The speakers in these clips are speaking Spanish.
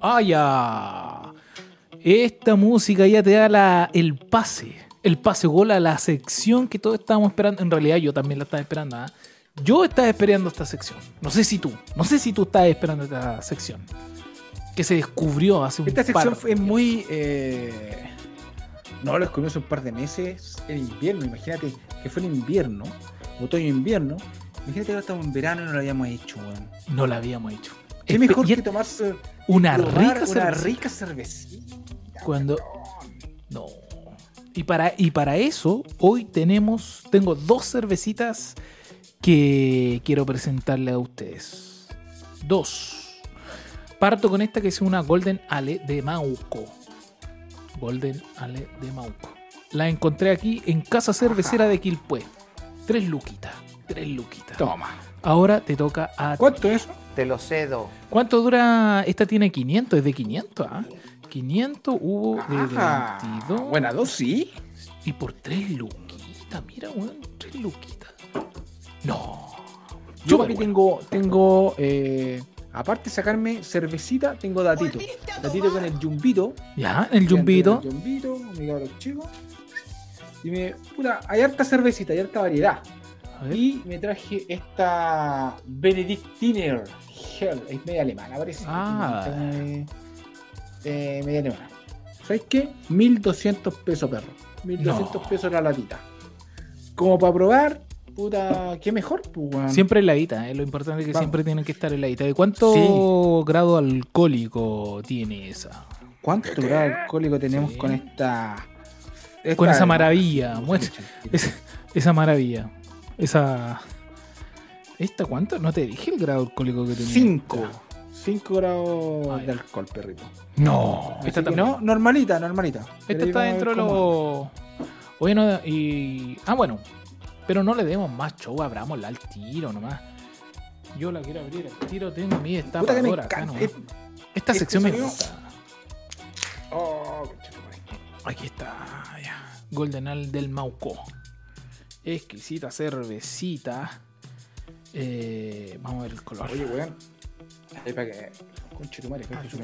Ah, ya. Esta música ya te da la, el pase. El pase gol a la sección que todos estábamos esperando. En realidad yo también la estaba esperando. ¿ah? Yo estaba esperando esta sección. No sé si tú. No sé si tú estabas esperando esta sección. Que se descubrió hace un Esta sección par- fue muy. eh, No lo descubrimos hace un par de meses en invierno. Imagínate que fue en invierno, otoño-invierno. Imagínate que ahora estamos en verano y no lo habíamos hecho, weón. No la habíamos hecho. Qué mejor que tomarse una tomar rica una cerveza. rica cervecita. Cuando- No. Y para, y para eso, hoy tenemos. Tengo dos cervecitas que quiero presentarle a ustedes. Dos. Parto con esta que es una Golden Ale de Mauco. Golden Ale de Mauco. La encontré aquí en Casa Cervecera de Quilpué. Tres luquitas. Tres luquitas. Toma. Ahora te toca a ¿Cuánto es? Te lo cedo. ¿Cuánto dura? Esta tiene 500, es de 500, ¿ah? 500 hubo de Ajá. 22. Buena dosis. Y por 3 luquitas, mira, weón, 3 luquitas. No. Yo aquí tengo, tengo eh, aparte de sacarme cervecita, tengo datito. Datito con el yumbito. Ya, el jumbito. El yumbito, mi cabrón chico. Y me, puta, hay harta cervecita, hay harta variedad. Y me traje esta Benedictiner Hell, es media alemana, parece. Ah. Eh, eh, media alemana. ¿Sabes qué? 1200 pesos, perro. 1200 No. pesos la latita. Como para probar, puta, qué mejor, pues, weón. Siempre heladita, eh, lo importante es que Vamos. siempre tienen que estar heladita. ¿De cuánto Sí. grado alcohólico tiene esa? ¿Cuánto grado alcohólico tenemos Sí. con esta, Con esa maravilla, muestra- Esa, esa maravilla. Esa. ¿Esta cuánto? No te dije el grado alcohólico que tenía. 5. 5 grados Ah, de alcohol, perrito. No, esta también. no, normalita, normalita. Esta está dentro de los. Bueno, y. Ah, bueno. Pero no le demos más show, abrámosla al tiro nomás. Yo la quiero abrir al tiro, tengo mi destapadora acá nomás. Es- Esta este sección me gusta. Oh. Aquí está, ya. Golden Ale del Mauco. Exquisita cervecita. Eh, vamos a ver el color. Oye, weón. Ahí para que. Conche tu madre, Ah, que.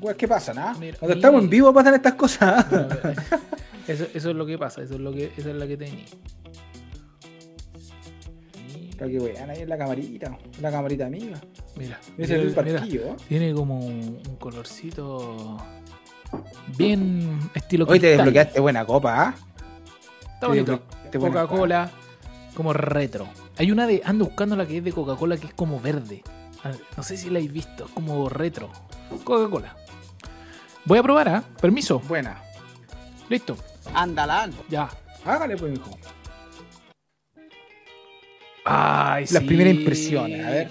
Weón, ¿qué pasa? Mira, Cuando estamos en mira. vivo pasan estas cosas. Eso, eso es lo que pasa, eso es lo que, esa es la que tenía. Para que weón, ahí en la camarita. La camarita amiga. Mira, Ese es el mira, mira. parquillo. ¿eh? Tiene como un, un colorcito bien estilo Hoy te desbloqueaste buena copa, ¿ah? Está Te bonito. Coca-Cola, como retro. Hay una de, ando buscando la que es de Coca-Cola que es como verde. Ah, No sé si la habéis visto, es como retro. Coca-Cola. Voy a probar, ¿ah? Permiso. Buena. Listo. Andalán. Ya. Hágale, pues, mijo. Ay, Las sí. primeras impresiones, a ver.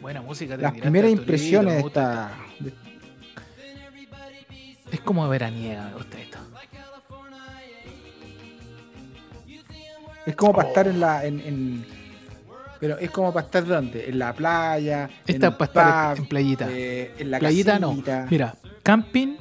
Buena música. te Las primeras impresiones de esta. de- esto. Es como veraniega, gusta esto. Es como para Oh. estar en la. En, en- pero es como para estar donde? En la playa. Esta en es para estar pub, en playita. eh, en la Playita no. Mira, camping,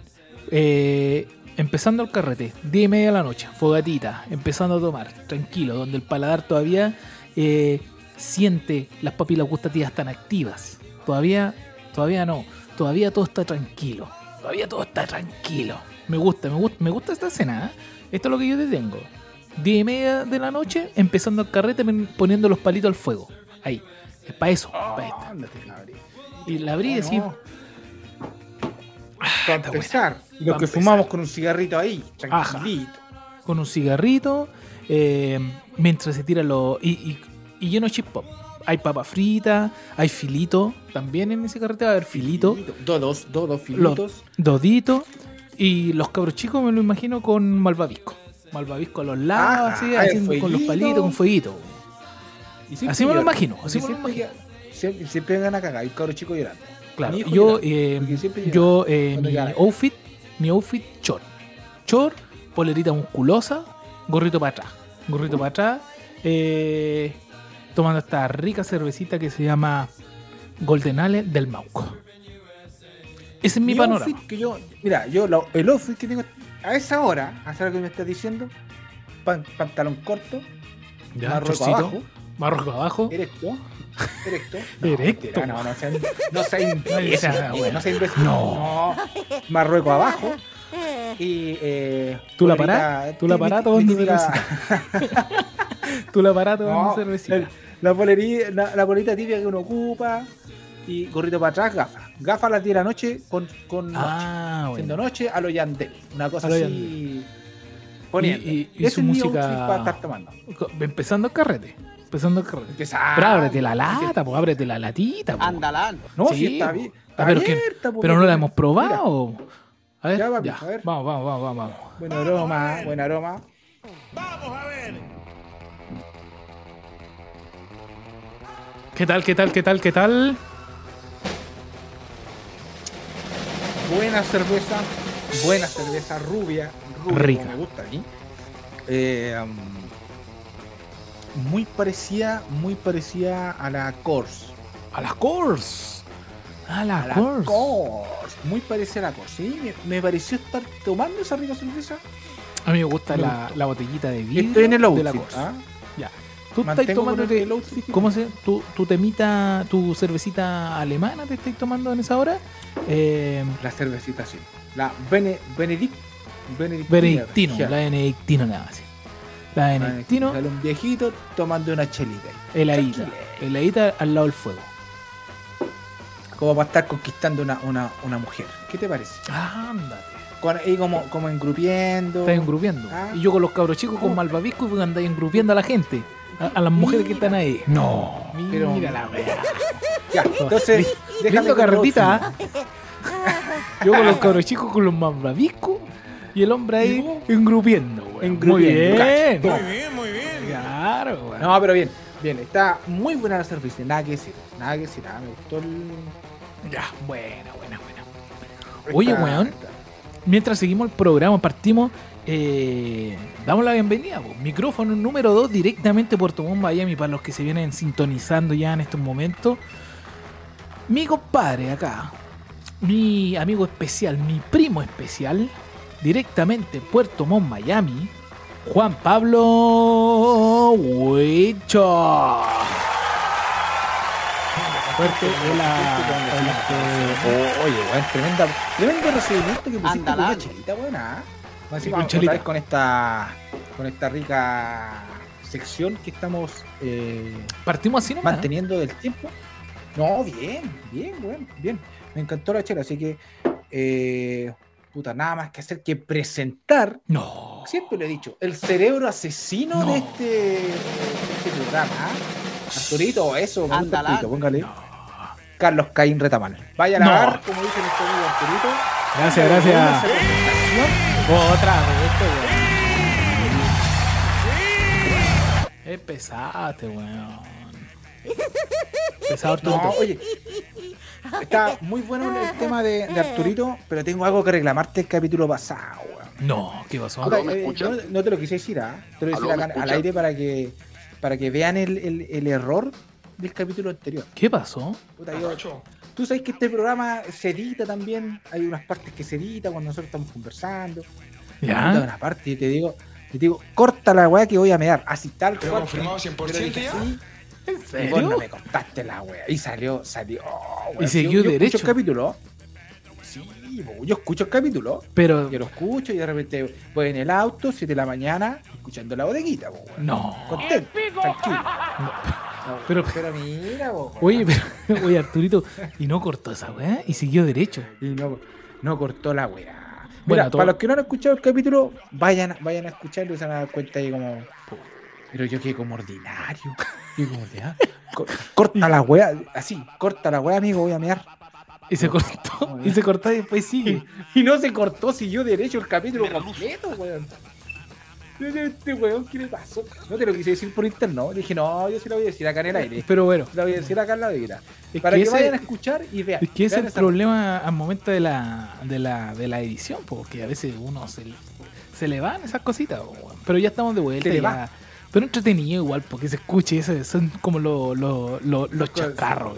eh, empezando el carrete, 10 y media de la noche, fogatita, empezando a tomar, tranquilo, donde el paladar todavía eh, siente las papilas gustativas tan activas. Todavía, todavía no, todavía todo está tranquilo, todavía todo está tranquilo. Me gusta, me gusta, me gusta esta escena, ¿eh? esto es lo que yo te tengo. 10 y media de la noche, empezando el carrete, poniendo los palitos al fuego. Ahí, es para eso, para esta. Ándate, cabrón. Y la abrí y No, así, no. Para empezar. Pa' los que empezar. fumamos con un cigarrito ahí, Ajá. tranquilito. con un cigarrito, eh, mientras se tiran los. Y, y, y lleno de chip pop. Hay papa frita, hay filito. También en ese carrete va a haber filito, Dos, dos, dos, dos los filitos. doditos. Y los cabros chicos me lo imagino con malvavisco. Malvavisco a los lados, Ajá, así, haciendo con los palitos, con fueguito. Y Así me lo imagino, así me lo imagino. Siempre, siempre vengan a cagar, hay cabros chicos llorando. Claro, Mi hijo yo, eh, yo eh, mi outfit, mi outfit, chor. Chor, polerita musculosa, gorrito para atrás. Gorrito para atrás, eh, tomando esta rica cervecita que se llama Golden Ale del Mauco. Ese es mi, panorama. outfit que yo, mira, yo lo- el outfit que tengo a esa hora, a esa hora que me estás diciendo, pan- pantalón corto, Ya, marroco chorcito, abajo, marroco abajo, erecto, Erecto. Erecto. mentira, No, no sea, no no, no. No. Marruecos abajo. Y. Eh, ¿Tú la polerita parás? ¿Tú la parás tomando típica- Tú la No, tomando cervecita. el- la, la, polita típica que uno ocupa. Y gorrito para atrás, gafas. Gafas a las 10 de la noche con, con noche. Ah, Haciendo bueno. noche a lo Yandel. Una cosa A lo así. Poniendo. Y- y- y su música- para estar tomando. Empezando el carrete. Empezando el carrete. Empezar. Pero ábrete la lata, pues ábrete la latita. po. Andalán. No, Sí, sí, está po. bien. Ah, Está pero, que- abierta, po, pero no la hemos probado. A ver, Ya, ya, papi, a ver. Vamos, vamos, vamos, vamos, vamos. Buen aroma, buen aroma. ¿Qué tal, qué tal, qué tal, qué tal? Buena cerveza. Buena cerveza rubia. rubia Rica. como Me gusta a mí. Eh, um, muy parecida, muy parecida a la Coors. A la Course. A la, A la Course. Coors. Muy parecida a la Coors. Sí, me, me pareció estar tomando esa rica cerveza. A mí me gusta Me la, botellita de vidrio Estoy en el de outfit. la Course. ¿ah? Tú estás con el-. ¿Cómo se tu, tu temita, tu cervecita alemana te estáis tomando en esa hora? Eh, La cervecita, sí. La Bene, Benedict. Benedictino, la Benedictino nada más. La Benedictino, Sale un viejito tomando una chelita. ahí. heladita. Heladita al lado del fuego. Como para estar conquistando una, una, una mujer. ¿Qué te parece? Ándate. Con, ahí como, como engrupiendo. Estás engrupiendo. Ah. Y yo con los cabros chicos con Oh. malvavisco y andáis engrupiendo a la gente. A, a las mujeres que están ahí. No. Pero- mira la wea. Ya, entonces, déjame carretita. ¿ah? Yo con los cabros chicos con los malvaviscos. Y el hombre ahí ¿Y vos? engrupiendo, weón. Muy Engrupiendo, bien. Muy bien, muy bien. Claro, weón. No, pero bien, bien. Está muy buena la cerveza. Nada que decir. Nada que decir. ah, me gustó el. Ya, buena, buena, buena. Oye, weón. Mientras seguimos el programa, partimos. Eh, damos la bienvenida. po. Micrófono número 2 directamente Puerto Montt, Miami, para los que se vienen sintonizando ya en estos momentos. Mi compadre acá, mi amigo especial, mi primo especial, directamente Puerto Montt, Miami, Juan Pablo Huicho. Fuerte, hola, hola. Oye, weón, tremenda, tremendo recibimiento que pusiste con Andalán. una chelita buena. Más Sí, encima, con esta, con esta rica sección que estamos eh, Partimos así nomás. ¿eh? manteniendo del tiempo. No, bien, bien, weón, bien. Me encantó la chela, así que, eh, puta, nada más que hacer que presentar, No. siempre lo he dicho, el cerebro asesino No. de, este, de este programa. ¿ah? Arturito, eso, Andalán. Póngale. Carlos Caín Retamal. Vaya a No. lavar, como dice nuestro amigo Arturito. Gracias, Una gracias. Otra vez, este weón. Es pesado este weón. Pesado No, Arturito. oye. Está muy bueno el tema de, de Arturito, pero tengo algo que reclamarte el capítulo pasado, weón. No, ¿qué pasó? Puta, ¿me eh, no, no te lo quise decir, ¿ah? Te lo quise ¿Aló, decir al aire para que, para que vean el, el- el error del capítulo anterior. ¿Qué pasó? Puta, yo- Tú sabes que este programa se edita también, hay unas partes que se edita cuando nosotros estamos conversando. ¿Ya? una parte y te digo, te digo, corta la weá que voy a mear, así tal ¿Pero cual. confirmado Yo 100% le dije ya? así, ¿En Y vos serio? no me contaste la wea. Y salió, salió. wea. Y siguió yo, yo derecho. Escucho el capítulo. Sí, yo escucho el capítulo. Pero, Yo lo escucho y de repente voy en el auto, 7 de la mañana, escuchando la bodeguita, bo, no. Contento, tranquilo. No, Pero- pero, mira, bo. Oye, pero, oye, Arturito, y no cortó esa weá y siguió derecho. Y no, no cortó la wea. Bueno, Mira, para los que no han escuchado el capítulo, vayan, vayan a escucharlo y se van a dar cuenta ahí como. Pero yo quedé como ordinario. Yo como ordinario. Corta la wea, así, corta la wea, amigo, voy a mear. Y se cortó, y se cortó y después sigue. Y no se cortó, siguió derecho el capítulo completo, weón. Este weón, ¿qué le pasó? No te lo quise decir por interno. Dije, no, yo sí lo voy a decir acá en el aire. Pero bueno, Lo voy a decir acá en la es Para que que, ese- vayan a escuchar y vean. Es que ese es el problema al momento de la, de la, de la edición, porque a veces uno se, se le van esas cositas, weón. pero ya estamos de vuelta. Se le ya. va. Pero entretenido igual, porque se escuche, eso, son como lo- lo- lo- los cosas- chascarros.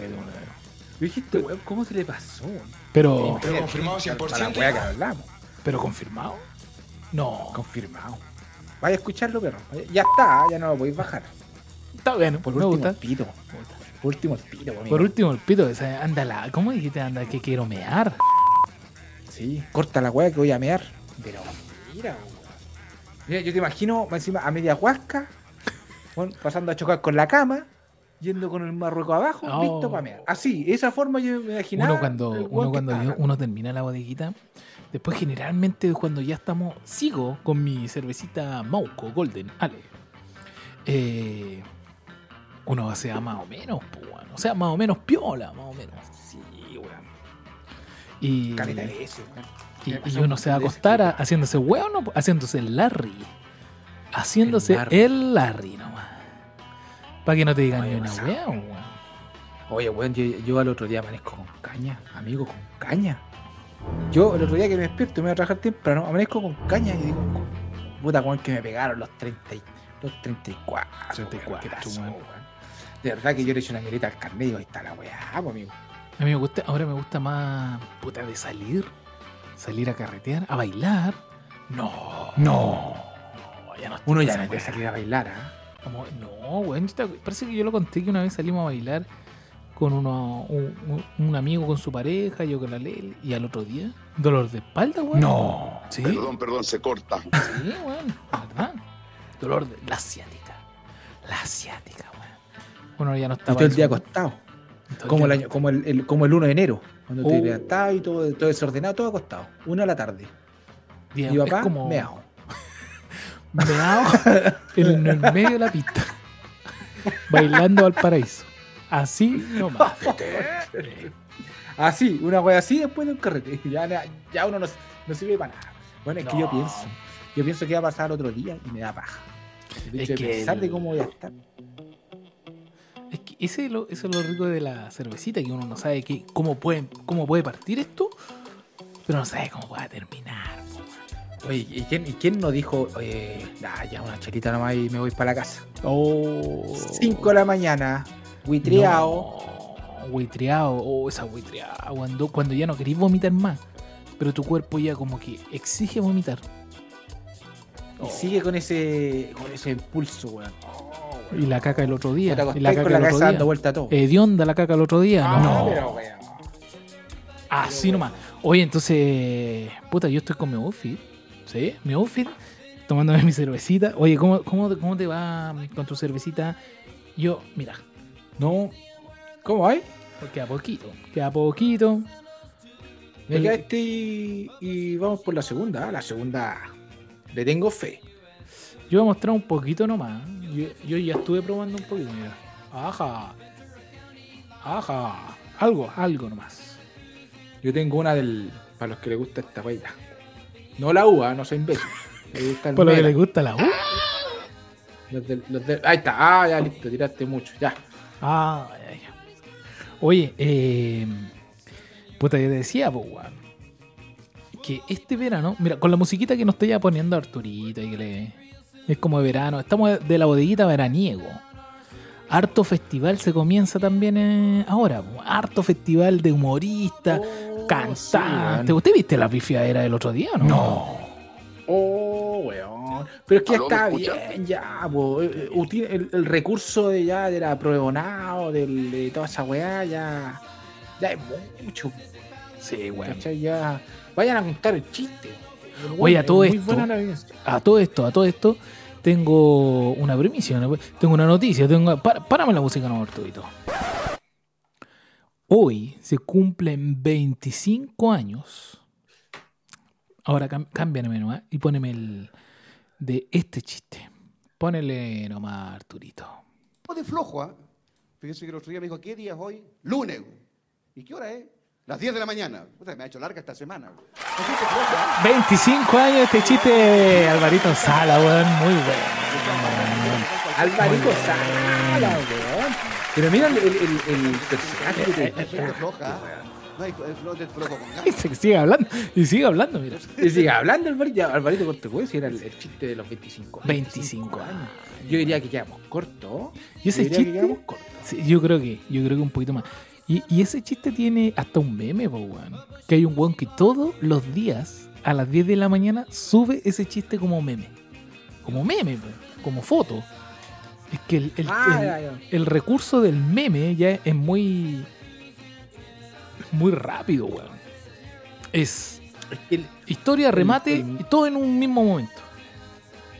Weón, ¿cómo se le pasó? Pero, Pero confirmado Para la 100%. weá que hablamos. pero confirmado. No, Confirmado. Vaya a escucharlo, perro. Ya está, ya no lo podéis bajar. está bueno, Por me último, gusta. pito. Por último, el pito, amigo. Por último, el pito, o sea, anda la. ¿Cómo dijiste? Anda que quiero mear. Sí, corta la weá que voy a mear. Pero mira, weón. Mira, yo te imagino encima a media huasca, pasando a chocar con la cama, yendo con el marrueco abajo, Oh. listo para mear. Así, esa forma yo me imaginaba. Uno cuando, uno, cuando uno termina la bodeguita, después generalmente cuando ya estamos, sigo con mi cervecita Mauco Golden Ale. Eh, uno sea más o menos, pues, weón. o sea, más o menos piola, más o menos. Sí, weón. Y, weón. y, Me y pasó uno se va a acostar a- haciéndose weón, no, haciéndose el Larry. Haciéndose El Larry. el Larry nomás. Para que no te digan ni una weón. Oye, weón, yo, yo al otro día amanezco con caña, amigo, con caña. Yo el otro día que me despierto, me voy a trabajar temprano, amanezco con caña y digo, puta, weón, que me pegaron los 30 y, los 34. 34, ¿qué pasó, weón. De verdad que yo le eché una mirita al carnet y digo, ahí está la weá, pues, amigo. A mí me gusta, ahora me gusta más puta de salir, salir a carretear, a bailar. No, No. ya no Uno ya no puede salir a bailar, ¿ah? Como- no, weón, te- parece que yo lo conté que una vez salimos a bailar con uno, un, amigo con su pareja, yo con la Lel, y al otro día, dolor de espalda, weón. No. Sí, Perdón, perdón, se corta. sí, weón, ¿verdad? Dolor de la asiática, la asiática, weón. Uno ya no Y está todo el día acostado. Como el, año, como el, el- como el 1 de enero. Cuando te Oh. levantabas y todo, todo desordenado, todo acostado. Una a la tarde. Día- Y papá, como meao. Meao en el medio de la pista, bailando al paraíso. Así nomás. Así, una wea así después de un carrete. Ya, ya uno no, no sirve para nada. Bueno, es que yo pienso. Yo pienso que va a pasar otro día y me da paja. Es hecho de que pensar de el- cómo voy a estar. Es que ese es lo, eso es lo rico de la cervecita, que uno no sabe que, cómo, puede, cómo puede partir esto, pero no sabe cómo va a terminar. Oye, ¿y quién, y quién no dijo, oye, nah, ya una chelita nomás y me voy para la casa? Oh. 5 de la mañana, huitreado. No, Huitreado, oh, esa huitreada. Cuando, cuando ya no querís vomitar más, pero tu cuerpo ya como que exige vomitar. Y sigue con ese, con ese impulso, weón. Y la caca el otro día. Y la caca con la el cabeza otro dando día. vuelta a todo. Hedionda la caca el otro día. Ah, no. pero, weón. Así nomás. Oye, entonces, puta, yo estoy con mi outfit. ¿Sí? Mi outfit, tomándome mi cervecita. Oye, ¿cómo, cómo, cómo te va con tu cervecita? Yo, mira, No. ¿Cómo hay? queda poquito. Queda poquito. Me quedaste y, y vamos por la segunda. ¿ah? La segunda le tengo fe. Yo voy a mostrar un poquito nomás. Yo, yo ya estuve probando un poquito, mira. Ajá. Ajá. Algo, algo nomás. Yo tengo una del. Para los que les gusta esta paita. No la uva, no soy imbécil. Por lo que le gusta la U. Los del- los del- ahí está. Ah, ya listo, tiraste mucho. Ya. Ah, ya, ya. Oye, eh, puta, yo te decía, pues, que este verano, mira, con la musiquita que nos está ya poniendo Arturito y que le, es como de verano, estamos de la bodeguita veraniego. Harto festival se comienza también eh, ahora, po. harto festival de humoristas, cantantes. ¿Usted viste la pifiadera del otro día o no? No. Oh, weón. Pero es que ya ¿Aló, me está bien, ya, po. Eh, El, el recurso de ya de la pruebonado, del, de toda esa weá, ya. Ya es mucho. Sí, weón. ¿cachai? Ya. Vayan a contar el chiste. Oye, a todo esto- a todo esto, a todo esto, tengo una primicia, tengo una noticia, tengo, párame la música, no, Arturito. Hoy se cumplen 25 años. Ahora cam- cámbiame nomás y poneme el de este chiste. Ponele nomás, Arturito. de flojo, ¿ah? Fíjese que el otro día me dijo, ¿qué día es hoy? Lunes. ¿Y qué hora es? Las 10 de la mañana. Puta, me ha hecho larga esta semana. güey. La gente es floja, ¿ah? 25 años este chiste de Alvarito Sala, weón, muy bueno. Alvarito Sala, weón. Pero mira el, el, el, el personaje que te La gente es floja, ¿ah? No flojo con Y se sigue hablando, y sigue hablando, mira. Y sigue hablando Alvarito, Alvarito Cortecuez era el, el chiste de los 25. 25 años. Yo diría que quedamos cortos. Y ese Yo diría que chiste, sí, yo creo que, yo creo que un poquito más. Y, y ese chiste tiene hasta un meme, po, weón. Que hay un weón que todos los días, a las 10 de la mañana, sube ese chiste como meme. Como meme, po, como foto. Es que el, el- Ah, el- ya, ya. el recurso del meme ya es muy. muy rápido, weón. Es Es que el- historia, remate y todo en un mismo momento.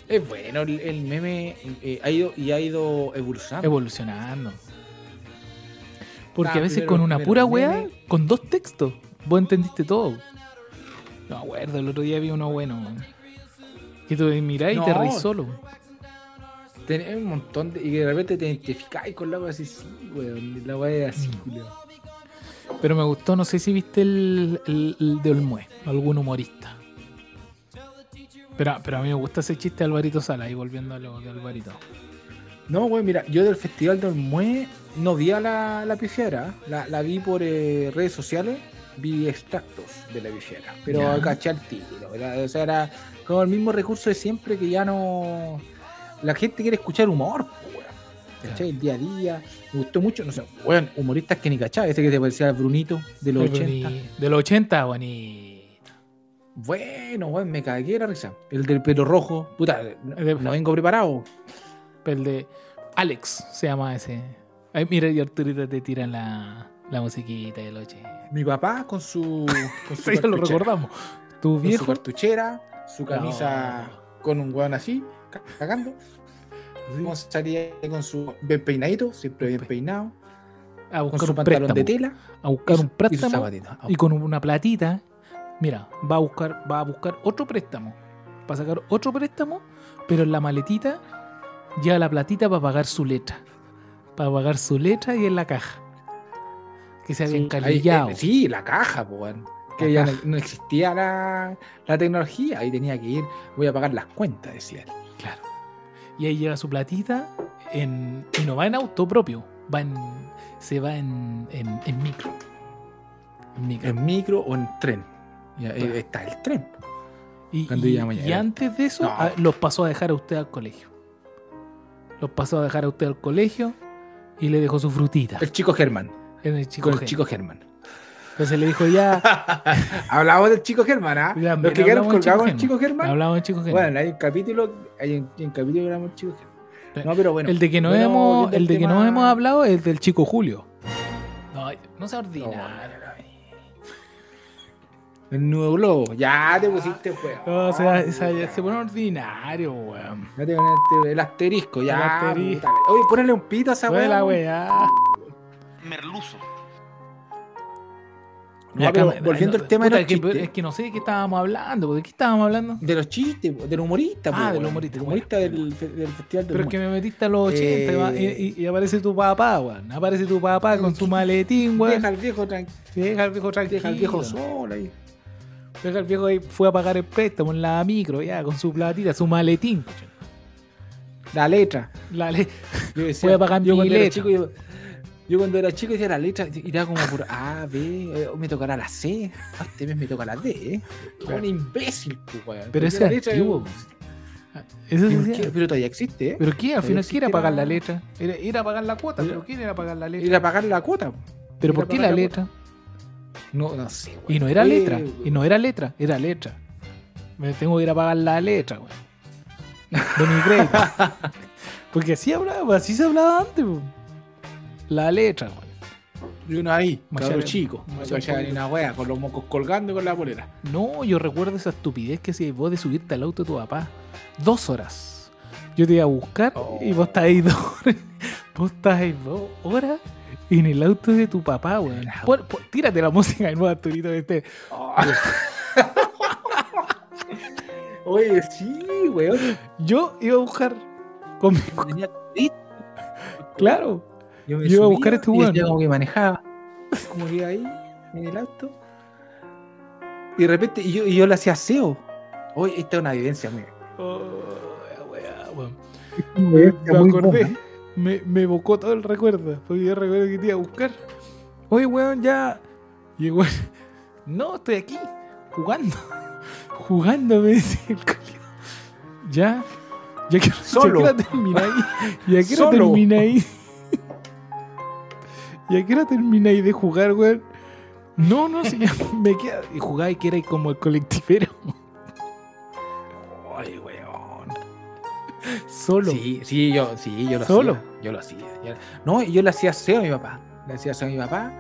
es bueno, el, meme eh, ha ido y ha ido evolucionando. Evolucionando. Porque Ah, a veces primero- con una primero pura weá, con dos textos, vos entendiste todo. No acuerdo, el otro día vi uno bueno, weón. Que tú mirás y te reís solo. Tenés un montón de. Y que de repente te identificáis con la wea así, sí, weón. La wea es así, Mm. culiao. Pero me gustó, no sé si viste el, el- el de Olmue, algún humorista. Pero, pero a mí me gusta ese chiste de Alvarito Sala, ahí volviendo a lo de Alvarito. No, weón, mira, yo del Festival de Olmué no vi a la, la pifiera. La, la vi por eh, redes sociales, vi extractos de la pifiera. Pero caché al tiro. era- O sea, era como el mismo recurso de siempre que ya no. La gente quiere escuchar humor, weón. ¿Cachai? El día a día. Me gustó mucho, no sé, weón, humoristas que ni cachaba. Ese que te parecía Brunito de los Ay, 80. boni- De los 80, bonito. Bueno, weón, me cagué la risa. El del pelo rojo, puta, no, El de- no vengo preparado. El de Alex se llama ese. Ay, mira, y Arturito te tira la, la musiquita de los 80. Mi papá con su. Con su Sí, lo recordamos. Tu con su viejo. cartuchera, su camisa con un weón así, cagando. sí, salía con su bien peinadito, siempre bien peinado, a con buscar su un pantalón de tela A buscar y un su- y préstamo. y con una platita, mira, va a buscar, va a buscar otro préstamo. Va a sacar otro préstamo, pero en la maletita lleva la platita para pagar su letra. Para pagar su letra y en la caja. Que se había Sí, encalillado. ahí, eh, sí, la caja. Que ya no existía la, la tecnología, ahí tenía que ir, voy a pagar las cuentas, decía él. Claro. Y ahí lleva su platita en, y no va en auto propio, va en, se va en, en, en micro. En micro. En micro o en tren. Claro. está el tren. Y, y- antes de eso, No. a- los pasó a dejar a usted al colegio. Los pasó a dejar a usted al colegio y le dejó su frutita El chico Germán. en el chico. Con el G. chico Germán. Entonces le dijo ya. Hablamos del chico Germán, ¿ah? También Los que quedaron hablamos del colgados con el Chico Germán. hablamos del chico G. Bueno, hay un capítulo, hay un, hay un capítulo que hablamos del chico Germán. No, pero bueno. el de que no Bueno, hemos, el de que no hemos hablado es del chico Julio. No, no sea No, ordinario. El nuevo globo. Ya te pusiste, weón. No, o sea, esa- se pone ordinario, weón. Ya te poniste el asterisco, ya. El asterisco. Oye, ponele un pito a esa weón. merluzo. No, pero volviendo no, al tema puta, de es los que, chistes. es que no sé de qué estábamos hablando. ¿De qué estábamos hablando? De los chistes, del humorista. Ah, del humorista, Del humorista del, del festival del Pero es que me metiste a los 80 y va- Eh, y, aparece tu papá, weón. Aparece tu papá con su maletín, weón. Deja al viejo tranquilo. Deja al viejo tranquilo. Deja al viejo solo ahí. Deja al viejo ahí. Fue a pagar el préstamo en la micro, ya, con su platita, su maletín. La letra. La le- Yo decía, Voy a pagar yo mi letra. chico, yo, yo cuando era chico decía la letra y era como por A, B, eh, me tocará la C, ah, este mes me toca la D, ¿eh? Claro. Un imbécil, pues, weón. Pero ese es letra, antiguo. Eso ¿Pero sí, qué? Pero todavía existe, ¿eh? ¿Pero qué? Al final, ¿quién era pagar la- letra? Era, era pagar la cuota, Era- pero ¿quién era pagar la letra? Ir a pagar la cuota. ¿Pero por qué la letra? No, no sé, weón. Y no era Oye, letra, y no era letra, era letra. Me tengo que ir a pagar la letra, weón. De mi crédito. Porque así hablaba, así se hablaba antes, weón. La letra, weón. Y uno ahí, cabro chico. político. una wea, con los mocos colgando y con la polera. No, yo recuerdo esa estupidez que hacías vos de subirte al auto de tu papá. Dos horas. Yo te iba a buscar Oh. y vos estás ahí dos horas. Vos estás ahí dos horas en el auto de tu papá, weón. Tírate la música de nuevo, Arturito, este. Oye, sí, weón. Yo iba a buscar con mi... Claro. Yo, me Yo iba a buscar a este y weón. decía como que manejaba. Como que iba ahí, en el auto. Y de repente, y yo, y yo le hacía aseo. Oye, esta es una evidencia, mía. Oh, weá, weón. Me acordé. Me, me evocó todo el recuerdo. Porque yo recuerdo que te iba a buscar. Oye, weón, ya. Y el weón, no, estoy aquí, jugando. Jugando, me dice el colegio. Ya. Ya quiero, Solo. ya quiero terminar ahí. Ya quiero Solo. terminar ahí. Ya quiero terminar ahí de jugar, weón. No, no, si ya me queda. Y jugaba y que era como el colectivero. Ay, weón. Solo. Sí, sí, yo, sí, yo lo ¿Solo? hacía. Yo lo hacía. Yo- no, yo le hacía aseo a mi papá. Le hacía aseo a mi papá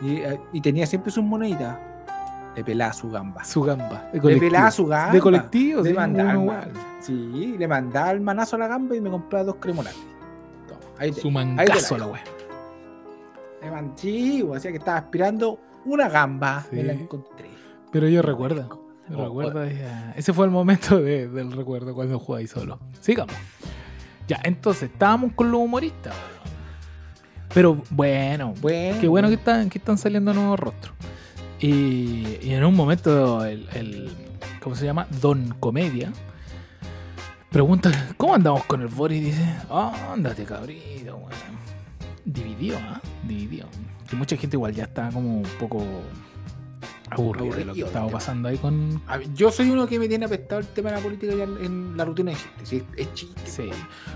y, eh, y tenía siempre sus moneditas. Le pelaba su gamba. Su gamba. Le pelaba su gamba. De colectivo, Le sí, mandaba uno ma- Sí, le mandaba el manazo a la gamba y me compraba dos cremolates. Toma, ahí te- Su ahí te la mangazo la wea. Sí, o sea que estaba aspirando una gamba. Me la Sí. encontré. Pero yo recuerdo. Oh, Recuerdo ya. Ese fue el momento de- del recuerdo cuando jugáis solo. Sigamos. Ya, entonces, estábamos con los humoristas. Pero bueno, Bueno. qué bueno que están, que están saliendo nuevos rostros. Y, y en un momento, el, el- ¿Cómo se llama? Don Comedia. Pregunta, ¿cómo andamos con el Boris? Y dice, ándate cabrito, weón. Dividió, ¿ah? Dividió. Que mucha gente igual ya está como un poco aburrida de lo que Aburrido estaba pasando ahí con, A ver, yo soy uno que me tiene apestado el tema de la política ya en la rutina de gente. Sí, es, es chiste. Sí.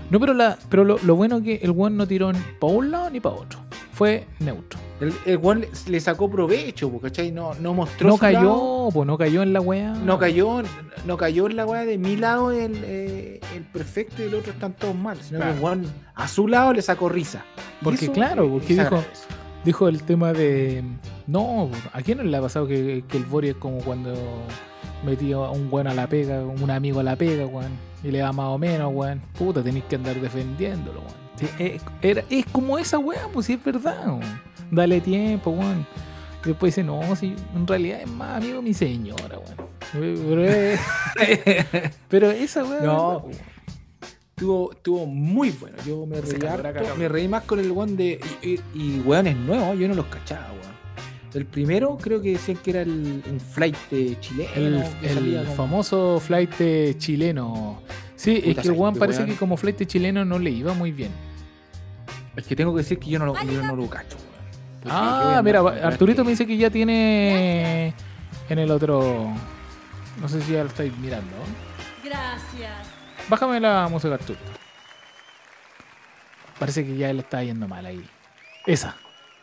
No, pero, la, pero lo, lo bueno que el one no tiró ni para un lado ni para otro. Fue neutro. El, el weón le, sacó provecho, ¿cachai? No, no mostró No su lado. cayó, pues no cayó en la wea. No cayó, no cayó en la weá de mi lado el, eh, el perfecto y el otro están todos mal. Sino que Claro. el weón a su lado le sacó risa. Porque eso, claro, porque dijo-. Dijo el tema de. No, ¿a quién no le ha pasado que, que el Boris es como cuando metió a un weón a la pega, un amigo a la pega, weón? Y le da más o menos, weón. Puta, tenéis que andar defendiéndolo, weón. Sí, es, era- es como esa weá, pues sí es verdad, weón. Dale tiempo, weón. Y después dice, no, si en realidad es más amigo mi señora, weón. Pero, es- pero esa weá. No, es verdad, Estuvo, estuvo muy bueno. Yo me reí, harto, me más con el weón de. Y, y, y weones nuevos, yo no los cachaba, weón. El primero creo que decían que era el, un flight de chileno. El, famoso flight chileno. Sí, es que el Juan parece weón. que como flight chileno no le iba muy bien. Es que tengo que decir que yo no lo, yo no lo cacho, Ah, mira, Arturito me dice que ya tiene en el otro. No sé si ya lo estáis mirando. Gracias. Bájame la música, Arturito. Parece que ya le está yendo mal ahí. Esa.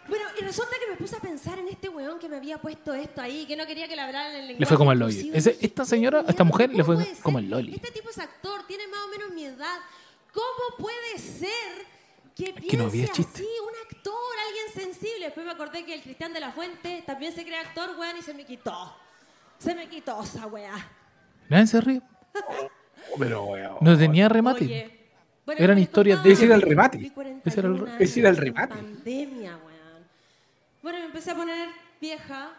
Bueno, y resulta que me puse a pensar en este weón que me había puesto esto ahí, que no quería que le hablaran en el lenguaje. Le fue como el Loli. Ese- esta señora, ¿cómo esta mujer, le fue ¿Cómo puede como el Loli. Este tipo es actor, tiene más o menos mi edad. ¿Cómo puede ser que piense que no había chiste. así un actor, alguien sensible? Después me acordé que el Cristian de la Fuente también se cree actor, weón, y se me quitó. Se me quitó esa weá. Nadie se ríe. Pero, weón. No tenía remate. Oye, bueno, Eran historias de- Ese era el remate. cumplí 41 Ese era el- ese era el remate. Pandemia, weón. Bueno, me empecé a poner vieja.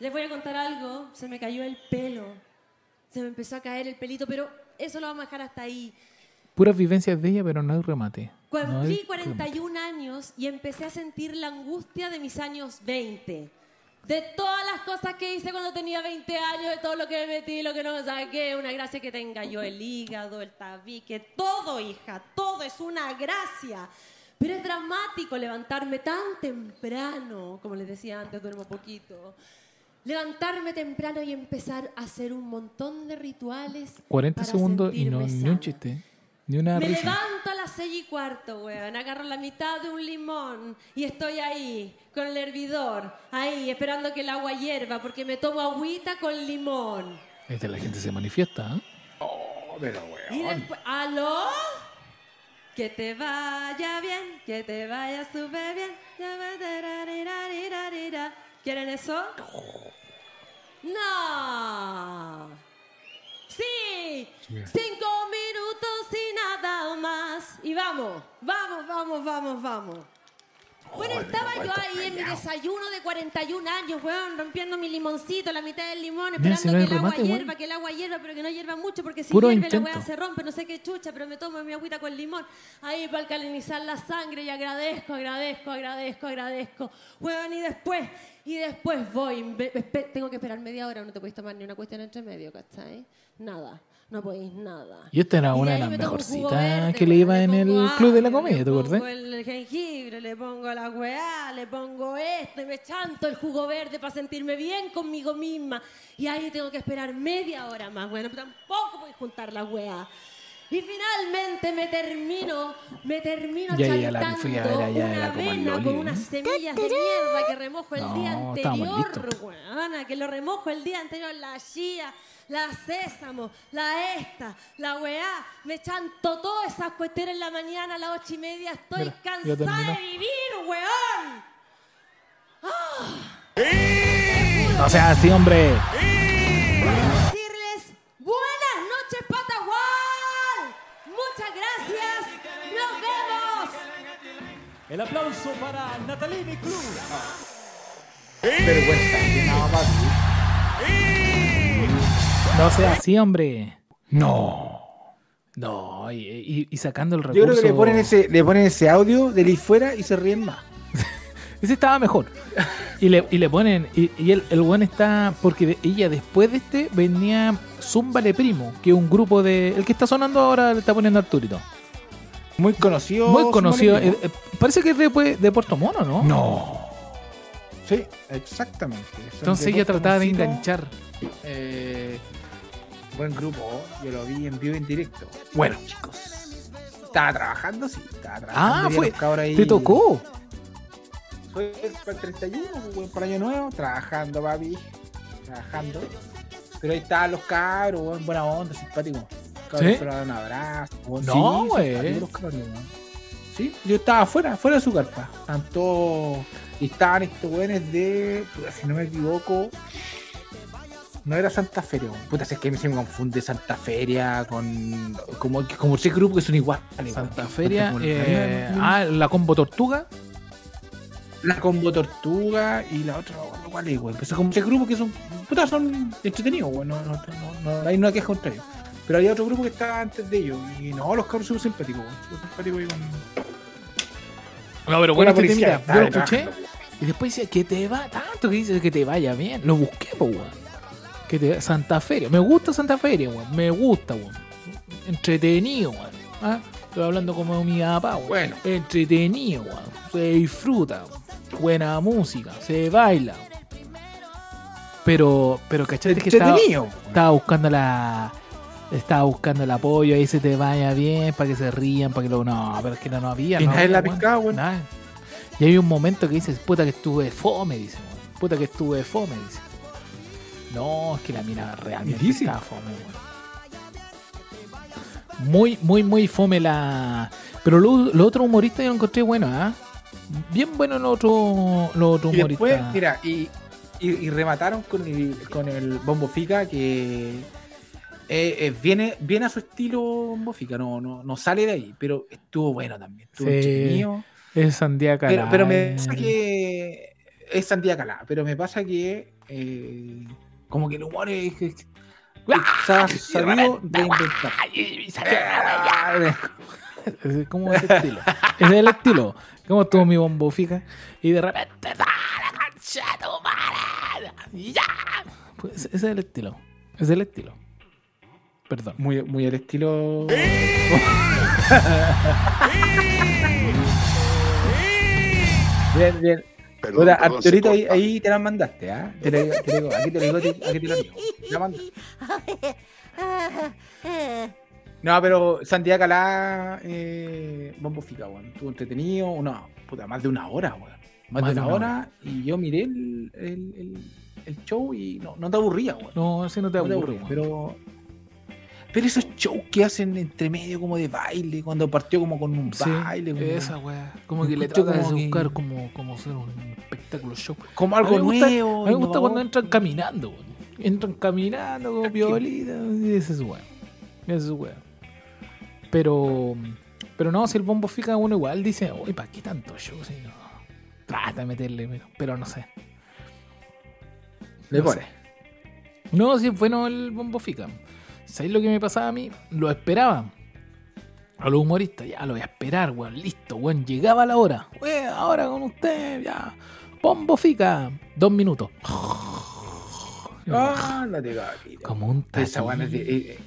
Les voy a contar algo. Se me cayó el pelo. Se me empezó a caer el pelito, pero eso lo vamos a dejar hasta ahí. Puras vivencias de ella, pero no hay remate. Cumplí remate. 41 años y empecé a sentir la angustia de mis años 20. De todas las cosas que hice cuando tenía 20 años, de todo lo que me metí, lo que no saqué, una gracia que tenga yo el hígado, el tabique, todo, hija, todo es una gracia. Pero es dramático levantarme tan temprano, como les decía antes, duermo poquito. Levantarme temprano y empezar a hacer un montón de rituales. 40 para segundos y no, ni un chiste. Ni una Me risa. levanto a las seis y cuarto, weón. Agarro la mitad de un limón y estoy ahí, con el hervidor, ahí, esperando que el agua hierva, porque me tomo agüita con limón. Esta la gente se manifiesta, ¿eh? Oh, pero, Y weón. después, ¿aló? Que te vaya bien, que te vaya súper bien. ¿Quieren eso? No. Sí, cinco minutos y nada más. Y vamos, vamos, vamos, vamos, vamos. Bueno, estaba yo ahí en mi desayuno de 41 años, weón, rompiendo mi limoncito, la mitad del limón, Mira, esperando si no hay que el agua remate, weón. hierva, que el agua hierva, pero que no hierva mucho, porque si Puro hierve intento. la weá se rompe, no sé qué chucha, pero me tomo mi agüita con limón, ahí para alcalinizar la sangre y agradezco, agradezco, agradezco, agradezco. Weón, y después, y después voy, tengo que esperar media hora, no te podéis tomar ni una cuestión entre medio, ¿cachai? Nada, no podéis nada. Y esta era Y una de las me mejorcitas verde, que le iba en el Club de la Comedia, ¿te Le acordás? pongo el jengibre, le pongo la weá, le pongo esto y me chanto el jugo verde para sentirme bien conmigo misma. Y ahí tengo que esperar media hora más, bueno, pero tampoco voy a juntar la weá. Y finalmente me termino, me termino Ya, ya, la fui a ver allá una era como avena Loli, con unas semillas de mierda que remojo el No, día anterior, que lo remojo el día anterior, la chía, la sésamo, la esta, la weá, me chanto todas esas cuestiones en la mañana a las ocho y media, estoy Mira, cansada de vivir, weón. No sea así, hombre. decirles buenas noches, Patagual. Muchas gracias. Nos vemos. El aplauso para Natalini Cruz. Vergüenza. que no, papi. No sea así, hombre. No. No, y, y- y sacando el Yo recurso. creo que le ponen ese, le ponen ese audio de ahí fuera y se ríen más. Ese estaba mejor. Y le, y le ponen. Y, y el, el buen está. Porque de- ella después de este venía Zúmbale Primo, que es un grupo de. El que está sonando ahora le está poniendo Arturito. Muy conocido. Muy conocido. Eh, eh, parece que es de, pues, de Puerto Mono, ¿no? No. Sí, exactamente. Son Entonces ella trataba de enganchar. eh, buen grupo, yo lo vi en vivo en directo. Bueno, chicos. Estaba trabajando, sí. Estaba trabajando. Ah, fue. ahí. Te tocó. Fue para el 31, pues, weón, para año nuevo, trabajando, papi. Trabajando. Pero ahí estaban los cabros, buena onda, simpático. Cabros ¿Sí? dar un abrazo. No, güey. Sí, yo estaba afuera, fuera de su carpa. Todos. Y estaban estos weones de. si no me equivoco. No era Santa Feria. Puta, si es que se me confunde Santa Feria con. Como, como ese grupo que son iguales. Santa Feria. Eh, ah, la combo Tortuga. La combo tortuga y la otra, ¿cuál es, güey? Empezó como ese grupo que son, puta, son entretenidos, güey. No, no, no, no, hay una queja contra ellos. Pero había otro grupo que estaba antes de ellos. Y no, los cabros súper simpáticos, güey. Súper simpáticos y con. No, pero bueno, la que te policía, mira, estaba yo lo escuché. Y después decía que te va tanto que dice que te vaya bien. Lo busqué, pues, weón. Que te Santa Feria. Me gusta Santa Feria, weón. Me gusta, weón. Entretenido, weón. ¿Ah? Estoy hablando como mi papá, weón. Bueno. Entretenido, weón. Se disfruta, weón. Buena música, se baila. Pero, pero ¿cachaste que estaba, buscando la. Estaba buscando el apoyo, ahí se te vaya bien, para que se rían, para que lo. No, pero es que no, no había. Y no nadie había, la pescaba, weón. Nada. Y hay un momento que dices, puta que estuve fome, dice, weón. Puta que estuve fome, dice. No, es que la mina realmente Dice. estaba fome. Muy, muy, muy fome la. Pero lo, lo otro humorista yo lo encontré bueno, ¿ah? Bien bueno el otro, lo otro Y después, humorista. mira, y, y, y remataron con el, con el Bombo Fica que eh, eh, viene, viene a su estilo Bombo Fica, no, no, no sale de ahí, pero estuvo bueno también, estuvo Sí. Es Sandía Pero, Calá, pero me eh. pasa que es Sandía Calá, pero me pasa que eh, como que el humor es, es- es- sabido reinventar. Es como ese estilo. Ese es el estilo. Como estuvo mi bombo fica. Y de repente. Ya. Pues ese es el estilo. Ese es el estilo. Perdón. Muy, muy al estilo. bien, bien. Perdón, perdón, Arturito, se ahí, ahí te la mandaste, ¿ah? Te lo digo, te lo digo, aquí te lo digo, te- aquí te lo digo. Te la mandaste. No, pero Santiago Calá, eh, Bombo Fica, weón. Estuvo entretenido, una, puta, más de una hora, weón. Más, de una, hora, y yo miré el, el, el, el show y no, no te aburría, weón. No, ese no te No te aburre. aburría, pero. Pero esos shows que hacen entre medio como de baile, cuando partió como con un Sí, baile, como, esa weá. Como que le trata de que- buscar como, como ser un espectáculo show. como algo me gusta, nuevo. a mí me gusta cuando entran caminando, weón. Entran caminando como violita. Ese es weón. Ese es weón. Pero. Pero no, si el bombo fica uno igual dice, uy, ¿para qué tanto show? Si no. Trata de meterle, pero, pero no sé. Le no pone. sé. No, si es bueno el bombo fica. ¿Sabéis lo que me pasaba a mí? Lo esperaba. A los humoristas, ya lo voy a esperar, weón. Listo, weón. Llegaba la hora. Weón, ahora con usted, ya. Bombo fica. Dos minutos. Ah, la de gatito. Como un de- eh, eh,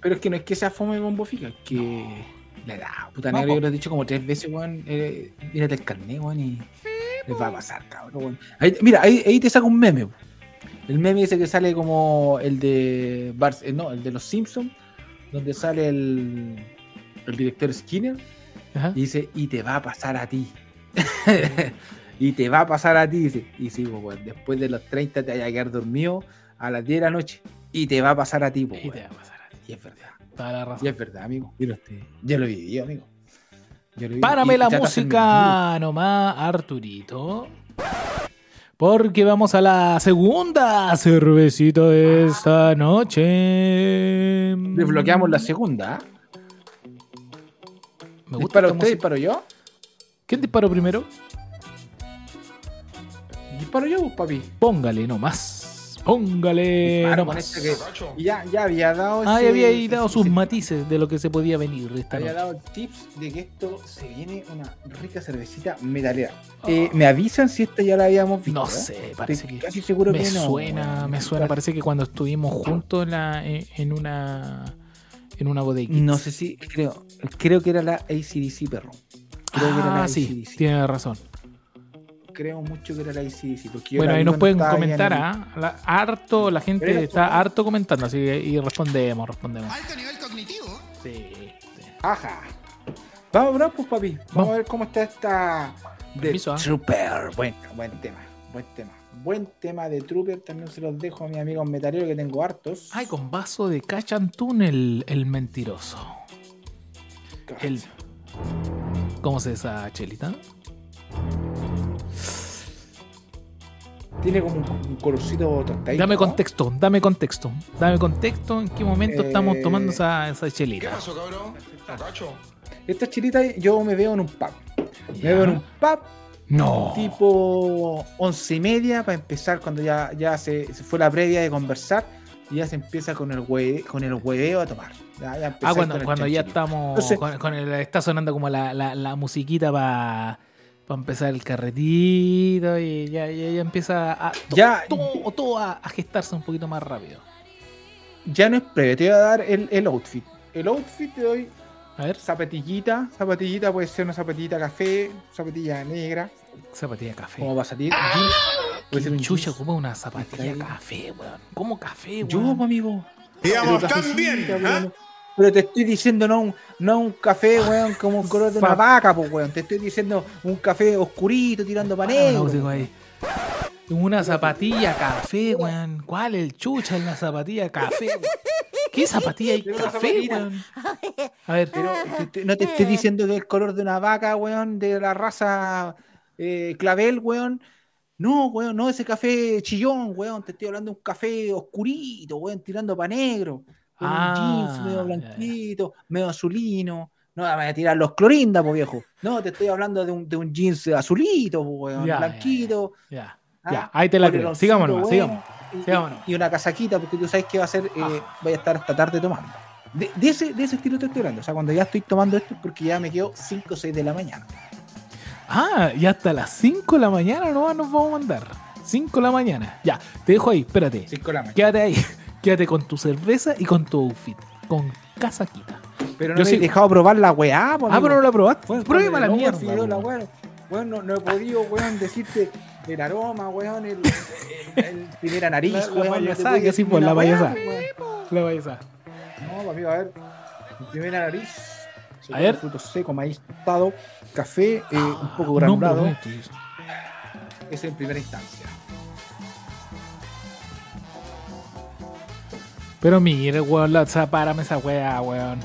Pero es que no es que sea fome bombo fica, es que. La edad, puta No, negra, yo lo he dicho como tres veces, weón. Eh, mírate el carnet, weón, y. Les va a pasar, cabrón, weón. Ahí- mira, ahí, ahí te saca un meme, po. El meme ese que sale como el de. Bar- eh, no, el de los Simpsons. donde sale el, el director Skinner Ajá. y dice, y te va a pasar a ti. y te va a pasar a ti. Dice, y sí, pues, después de los 30 te vayas a quedar dormido a las 10 de la noche. Y te va a pasar a ti, pues, Y te weón. va a pasar a ti. Y es verdad. Toda la razón. Y es verdad, amigo. Yo lo, yo lo viví, amigo. Yo lo viví. Párame Y la música nomás, Arturito. Porque vamos a la segunda cervecita de esta noche. Desbloqueamos la segunda. Me gusta ¿Dispara esta usted? ¿Disparo yo? ¿Quién disparó primero? ¿Disparo yo, papi? Póngale nomás. Póngale con este que- ya, ya había dado Ah, ese- ya había dado ese- sus matices de lo que se podía venir esta Había noche. dado tips de que esto se viene una rica cervecita metalera. Eh, me avisan si esta ya la habíamos visto. No ¿eh? sé, parece Estoy que casi seguro me que no. suena, me suena, parece que cuando estuvimos juntos en, la, en, en una en una bodeguita. No sé si, creo, creo que era la ACDC, perro. Creo que era la ah, sí, AC/DC. tiene razón. Creo mucho que era la yo Bueno, ahí nos pueden comentar, el- ¿ah? Harto, la gente Pero, está ¿cómo? harto comentando, así que y respondemos, respondemos. Alto nivel cognitivo. Sí, sí. Ajá. Vamos, bro, pues, papi. Vamos, Vamos. a ver cómo está esta. De ¿ah? Trooper. Buen, buen tema. Buen tema. Buen tema de Trooper. También se los dejo a mis amigos metaleros que tengo hartos. Ay, con vaso de Cachantún el, el mentiroso. El, ¿Cómo se esa chelita? Tiene como un, colorcito tostadito. Dame ¿no? contexto, dame contexto. Dame contexto en qué momento estamos Eh, tomando esa, esa chelita. cabrón? cacho? Esta chelita yo me veo en un pub. Me veo en un pub No. tipo once y media para empezar cuando ya, ya se, se fue la previa de conversar y ya se empieza con el hue, con el hueveo a tomar. Ya, ya Ah, cuando, cuando ya estamos. Entonces- con, con el, está sonando como la, la, la musiquita para empezar el carretito y ya, ya, ya empieza a. to- Ya- todo, todo a, a gestarse un poquito más rápido. Ya no es previa, te voy a dar el, el outfit. El outfit te doy A ver, zapatillita. Zapatillita puede ser una zapatilla café, zapatilla negra, zapatilla café. como va a salir. Jeans, puede ser ¿Quién un chucha jeans. ocupa una zapatilla café, weón? ¿Cómo café, Yo, weón? pues, amigo. También. cafecita, ¿ah? weón. Pero te estoy diciendo no un, no un café, weón, como un color de una vaca, pues, weón. Te estoy diciendo un café oscurito tirando Ah, negro. no, digo ahí. Una zapatilla café, weón. ¿Cuál el chucha en la zapatilla café? weón? ¿Qué zapatilla y Pero una café, weón? A ver, Pero te- te- no te estoy diciendo que el color de una vaca, weón, de la raza eh, clavel, weón. No, weón, no ese café chillón, weón. Te estoy hablando de un café oscurito, weón, tirando para negro. Con Ah, un jeans medio ya, ya. blanquito, medio azulino. No me voy a tirar los clorinda, po viejo. No, te estoy hablando de un, de un jeans azulito, po, ya, blanquito. ya. ah, Ya, ahí te la creo. Sigamos nomás, sigamos. y-. Y una casaquita, porque tú sabes que va a ser, eh, Ah. voy a estar hasta tarde tomando. De, de ese, de ese estilo te estoy hablando. O sea, cuando ya estoy tomando esto es porque ya me quedo 5 o 6 de la mañana. Ah, y hasta las 5 de la mañana no nos vamos a mandar. 5 de la mañana. Ya, te dejo ahí, espérate. 5 de la mañana. Quédate ahí. Quédate con tu cerveza y con tu outfit. Con casaquita. Pero Yo no me sí- he dejado probar la weá, po, Ah, amigo. pero no la probaste. Prueba la mierda. la weón. weá, weón, no, no he podido, weón, decirte el aroma, weón, el, el- el primera nariz, La- la weón. no te payasada que sí, pues, la payasada. La vayas No, amigo, a ver. Primera nariz. A ver. Fruto seco, maíz tostado, café, eh, un poco Ah, granulado. bonito. Eso en primera instancia. Pero mira, weón, la, o sea, párame esa weá, weón.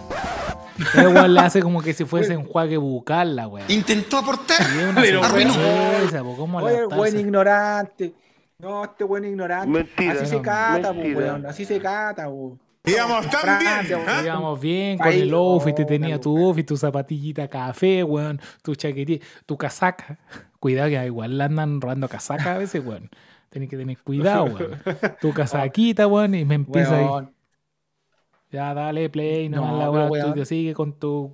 El weón le hace como que si fuese enjuague bucal la weá. Intentó aportar. Pero, arruinó. cerveza, po, ¿cómo la Oye, buen ignorante. No, este buen ignorante. Mentira, así se cata, po, mentira. weón. Así se cata, po. Digamos, Francia, también. weón. ¿ah? Digamos bien, con Ahí, el outfit, te oh, tenía la tu outfit, tu zapatillita café, weón, tu chaquetita, tu casaca. Cuidado que igual le andan robando casaca a veces, weón. Tenés que tener cuidado, weón. Tu casaquita, weón, y me empieza ahí. Weón. Ya, dale play, No, nomás la tú weón. te sigue con tu,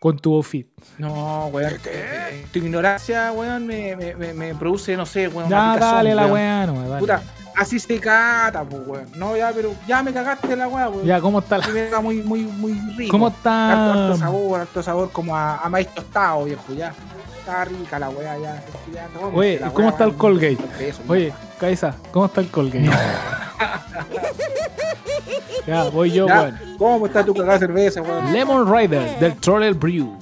con tu outfit. No, weón. eh, Tu ignorancia, weón, me, me, me, me produce, no sé, weón. Ya, dale la weón. weá, no, dale. Puta, así se cata, pues, weón. No, ya, pero ya me cagaste la weá, weón. Ya, ¿cómo está la, me muy, muy, muy rico. ¿Cómo Harto, está? harto sabor, harto sabor como a, a maíz tostado, viejo, ya. Está rica la weá, ya. ya tómese Oye, ¿y cómo está el Colgate? Oye, Kaisa, ¿cómo está el Colgate? Ya, voy yo, Ya, weón. ¿Cómo está tu cagada de cerveza, weón? Lemon Rider del Troller Brew.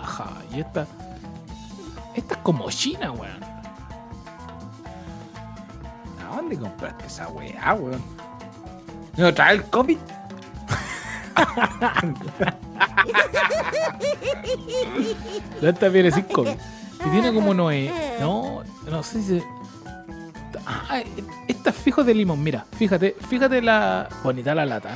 Ajá, y esta. Esta es como China, weón. ¿A dónde compraste esa weá, weón? ¿No trae el COVID? Esta viene sin COVID. Y tiene como no es. No, no sé si. Ah, esta es fijo de limón, mira, fíjate, fíjate la. Bonita la lata.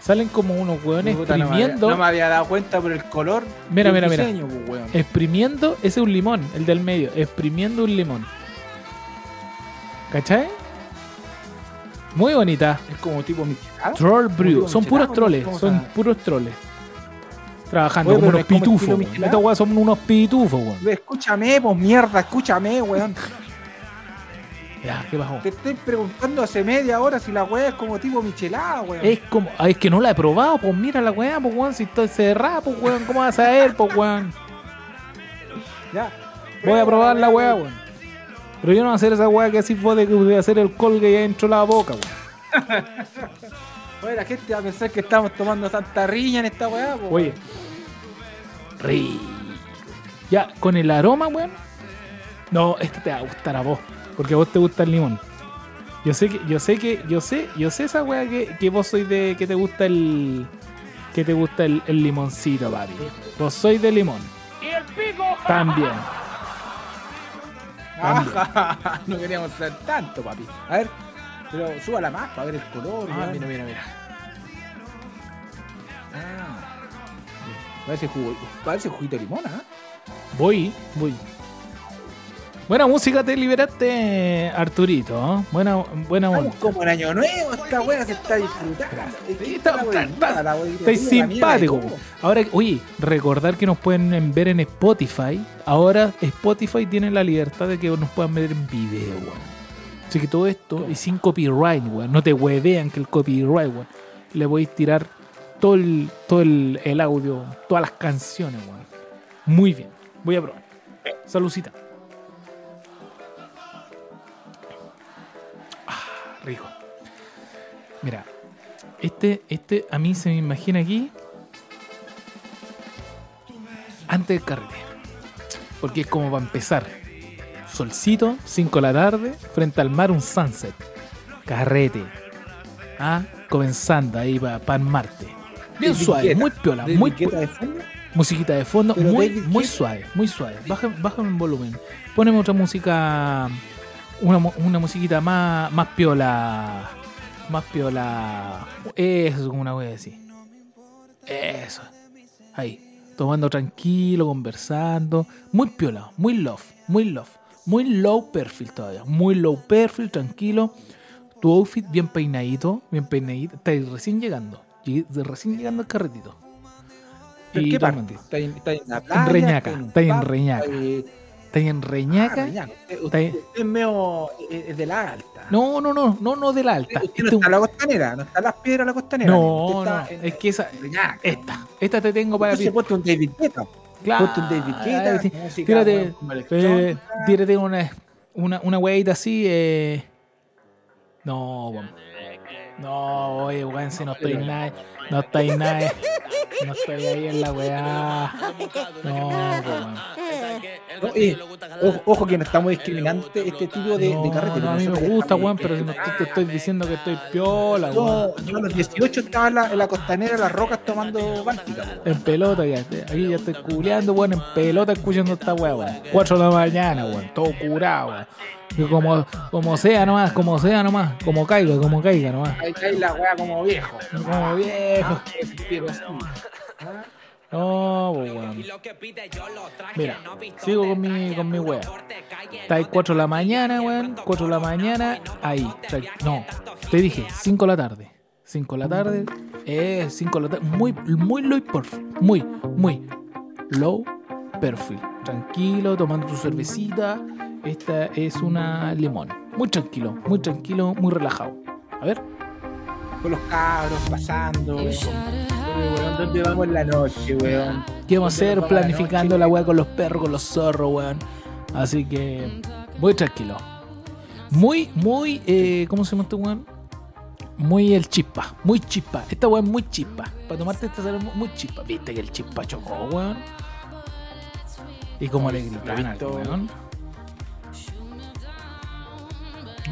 Salen como unos hueones Puta, no me había- exprimiendo. No me había dado cuenta por el color. Mira, mira, mira. diseño, pues, weón. Exprimiendo, ese es un limón, el del medio. Exprimiendo un limón. ¿Cachai? Muy bonita. Es como tipo michelada. Troll Brew. Son puros ¿cómo- troles. Son puros troles. Trabajando Oye, como unos pitufos. weón. Estos weas son unos pitufos, weón. Escúchame, pues mierda, escúchame, weón. Ya, ¿qué pasó? Te estoy preguntando hace media hora si la weá es como tipo michelada, weón. Es como. ah, es que no la he probado, pues mira la weá, pues weón. Si estoy cerrada, pues weón. ¿Cómo vas a saber, pues weón? Ya. Voy a probar la weá, weón. Pero yo no voy a hacer esa weá que así fue de que voy a hacer el colgue ahí dentro de la boca, weón. Oye, la gente va a pensar que estamos tomando tanta riña en esta weá, pues. Oye. Rico. Ya, con el aroma, weón. No, este te va a gustar a vos. Porque a vos te gusta el limón. Yo sé que, yo sé que, yo sé, yo sé esa weá que, que vos sois de. que te gusta el. que te gusta el, el limoncito, papi. Vos sois de limón. También. No queríamos ser tanto, papi. A ver, pero súbala más para ver el color. Ah, mira, mira, mira. Ah. Parece, jugo, parece juguito de limón, ¿ah? Voy, voy. Buena música te liberaste, Arturito. ¿eh? Buena, buena. Estamos como en año nuevo, esta weá se está disfrutando. Es Estáis simpático. Ahora, oye, recordar que nos pueden ver en Spotify. Ahora Spotify tiene la libertad de que nos puedan ver en video, weón. Así que todo esto y sin copyright, weón. No te huevean que el copyright, weón. Le podéis tirar todo el, todo el, el audio, todas las canciones, weón. Muy bien. Voy a probar. Salucita. Rico. Mira, este, este a mí se me imagina aquí antes del carrete. Porque es como para empezar. Solcito, 5 de la tarde, frente al mar un sunset. Carrete. Ah, comenzando ahí para Marte. Bien suave, muy piola, muy Guetta de fondo. musiquita de fondo, Pero muy, muy suave, muy suave. Baja, bájame en volumen. Poneme otra música, una, una musiquita más, más piola, más piola. Eso, como una wea así. Eso. Ahí. Tomando tranquilo, conversando. Muy piola, muy love, muy love. Muy low perfil todavía. Muy low perfil, tranquilo. Tu outfit bien peinadito, bien peinadito. Estás recién llegando. Recién llegando al carretito. ¿En Y qué parte? ¿Está en, está en la playa? Reñaca, un está en? Reñaca. Eh, Estás en ah, Reñaca. Reñaca. Usted, Está ahí. usted es medio eh, es de la alta. No, no, no, no, no de la alta. Usted Este no un- está en la costanera, no está en las piedras de la costanera. No, Usted no, está en- es que esa, Reñaca. esta, esta te tengo para Entonces ponte un David Guetta. Claro. Ponte un David Guetta. sí. música, Tírate, como eh, tírate una, una, una weadita así. Eh. No. No, oye, weón, si no estoy nada. No estoy nada. No estoy ahí en la weá. No, weón. No, eh, ojo, ojo que no estamos discriminando este este tipo de, de No, carrete. no, a mí me gusta, weón, pero si no estoy- te estoy diciendo que estoy piola, weón. Yo, yo a los 18 estaba en la, en la costanera, las rocas, tomando báltica. weón. En pelota ya, aquí ya estoy culeando, weón, en pelota escuchando esta weá, weón. 4 de la mañana, weón, todo curado, weón. Como, como sea nomás, como sea nomás, como caiga, como caiga nomás. Ahí cae la wea como viejo. Como viejo. Así. No, pues, weón. Mira, sigo con mi, con mi weá. Está ahí 4 de la mañana, weón. 4 de la mañana, ahí. No, te dije, 5 de la tarde. 5 de la tarde, eh, 5 de la tarde. Muy, muy low perfil. Muy, muy low perfil. Tranquilo, tomando tu cervecita. Esta es una limón. Muy tranquilo, muy tranquilo, muy relajado. A ver. Con los cabros pasando. Weón, ¿dónde vamos en la noche, weón? ¿Qué vamos a hacer? La Planificando noche, la weá con los perros, con los zorros, weón. Así que, muy tranquilo. Muy, muy, eh, ¿cómo se llama este weón? muy el chispa, muy chispa. Esta weá es muy chispa. Para tomarte esta es muy chispa. Viste que el chispa chocó, weón. Y como le gritan al weón.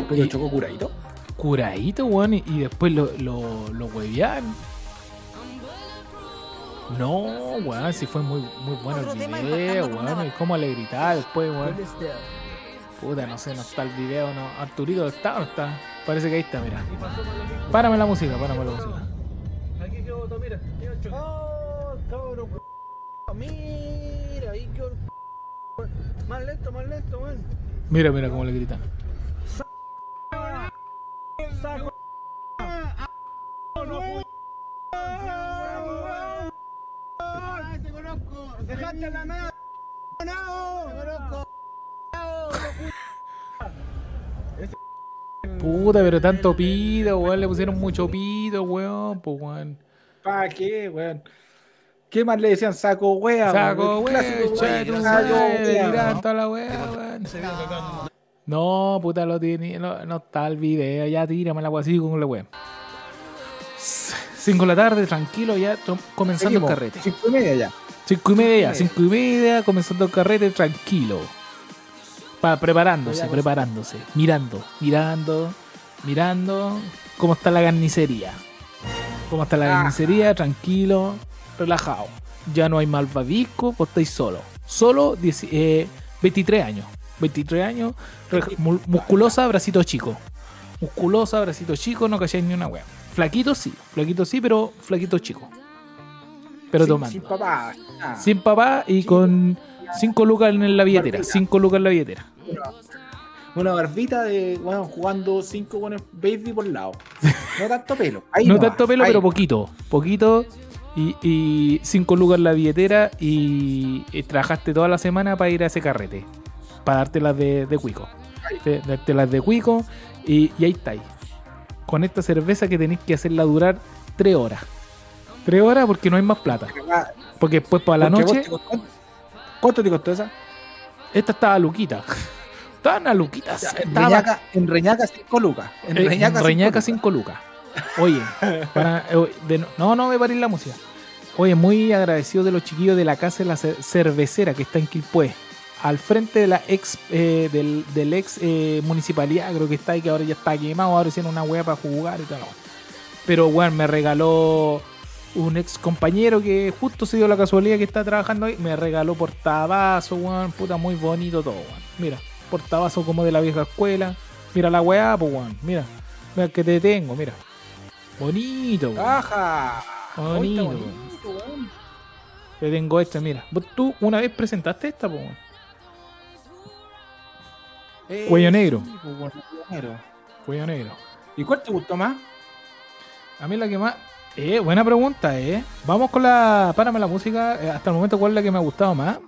Pero chocó curadito. Curadito, weón. Y, y después lo, lo, lo huevearon. No, weón, si fue muy, muy bueno el video, weón. Y cómo le gritaba después, weón. Puta, no sé, no está el video, no. Arturito, ¿está o no está? Parece que ahí está, mira. Párame la música, párame la música. Aquí quedó mira. Oh, cabrón. Mira, ahí quedó. Más lento, más lento, weón. Mira, mira cómo le gritan. Saco. Te conozco. Dejaste la mano. No. Puta, pero tanto pido, weón. Le pusieron mucho pido, weón. Pues, weón. ¿Para qué, weón? ¿Qué más le decían? Saco wea, Saco, weón. weón. Clásico, weón. Saco weón. weón. No, puta, lo tiene, no, no está el video, ya tírame la weá así con la weá. 5 de la tarde, tranquilo, ya comenzando el carrete. Cinco y media ya. 5 y media, 5 y media, comenzando el carrete, tranquilo. Pa, preparándose, preparándose, mirando, mirando, mirando cómo está la carnicería. Cómo está la Ah. carnicería, tranquilo, relajado. Ya no hay malvavisco, pues estáis solo. Solo 10 eh, 23 años. 23 años, musculosa, bracito chico. Musculosa, bracito chico, no calláis ni una wea. Flaquito sí, flaquito sí, pero flaquito chico. Pero Sin- tomando. Sin papá. Sin papá y con 5 lucas en la billetera. Barbita. 5 lucas en la billetera. Una barbita de, weón, jugando cinco con el baby por lado. No tanto pelo. Ahí no tanto pelo, ahí. pero poquito. Poquito. Y 5 lucas en la billetera y, y trabajaste toda la semana para ir a ese carrete. Para darte las de, de cuico. Te- Darte las de cuico y, y ahí estáis. Con esta cerveza que tenéis que hacerla durar 3 horas. 3 horas porque no hay más plata. Porque después para la noche, te costó- ¿Cuánto te costó esa? esta estaba luquita. Estaba una luquita. En estaba- en Reñaca 5 lucas. En Eh, Reñaca, en Reñaca cinco 5 lucas. Oye, para- eh, de no, no, me paré la música. Oye, muy agradecido de los chiquillos de la casa de la cer- cervecera que está en Quilpué. Al frente de la ex eh, del, del ex eh, municipalidad, creo que está ahí, que ahora ya está quemado, ahora hicieron una hueá para jugar y tal. Pero bueno, me regaló un ex compañero que justo se dio la casualidad que está trabajando ahí, me regaló portavasos, weón, puta, muy bonito todo, weón. Mira, portavasos como de la vieja escuela. Mira la weá, pues, weón. Mira, mira que te tengo, mira. Bonito, weón. ¡Ajá! Bonito, Bonito, weón. Te tengo esta, mira. Tú una vez presentaste esta, pues, weón. Eh, Cuello negro. sí, pues, bueno, cuello negro. Cuello negro. ¿Y cuál te gustó más? A mí la que más. Eh, buena pregunta, eh. Vamos con la. Párame la música. Eh, hasta el momento, ¿cuál es la que me ha gustado más?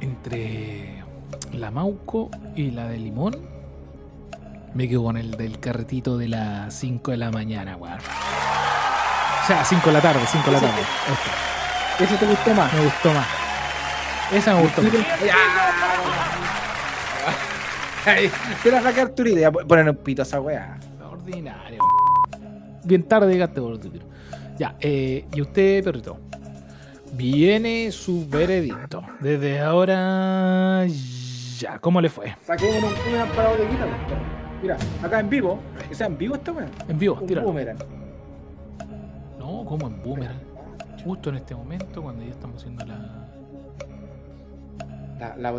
Entre la Mauco y la de Limón, me quedo con el del carretito de las 5 de la mañana, weón. O sea, 5 de la tarde, 5 de la tarde. Esta, ¿Ese te gustó más? me gustó más. Esa me gustó Se la saca Arturito. Ponen un pito a esa weá. Ordinario. Bien tarde llegaste por. Ya, eh, y usted, perrito. Viene su veredicto. Desde ahora. Ya, ¿cómo le fue? Saquémonos un parado de guita. pues. Mira, acá en vivo. ¿Que sea en vivo esta weá? En vivo, Un tíralo. boomerang. No, como en boomerang. Justo en este momento, cuando ya estamos haciendo la. La, la.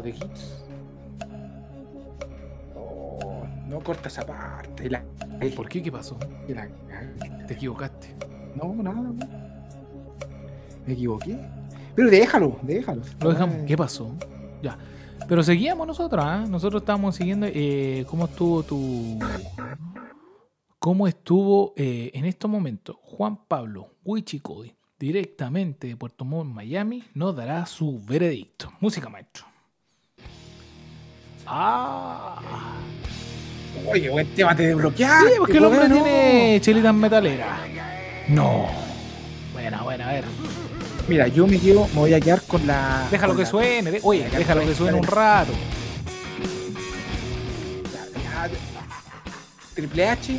Oh, no corta esa parte. La, ¿Por qué? ¿Qué pasó? Te equivocaste. no, nada. Me equivoqué. Pero déjalo, déjalo. Lo dejamos. ¿Qué pasó? Ya. Pero seguíamos nosotros, ¿ah? Nosotros estábamos siguiendo eh, cómo estuvo tu. ¿Cómo estuvo eh, en estos momentos Juan Pablo Huichicoy, directamente de Puerto Montt, Miami, nos dará su veredicto? Música, maestro. Ah. Oye, buen tema te desbloqueaste. Sí, porque el hombre no. tiene chelitas metaleras. No. Buena, buena, a ver. Mira, yo me quedo, me voy a quedar con la. Déjalo con que la- suene. de- Oye, déjalo que suene un rato. Triple H,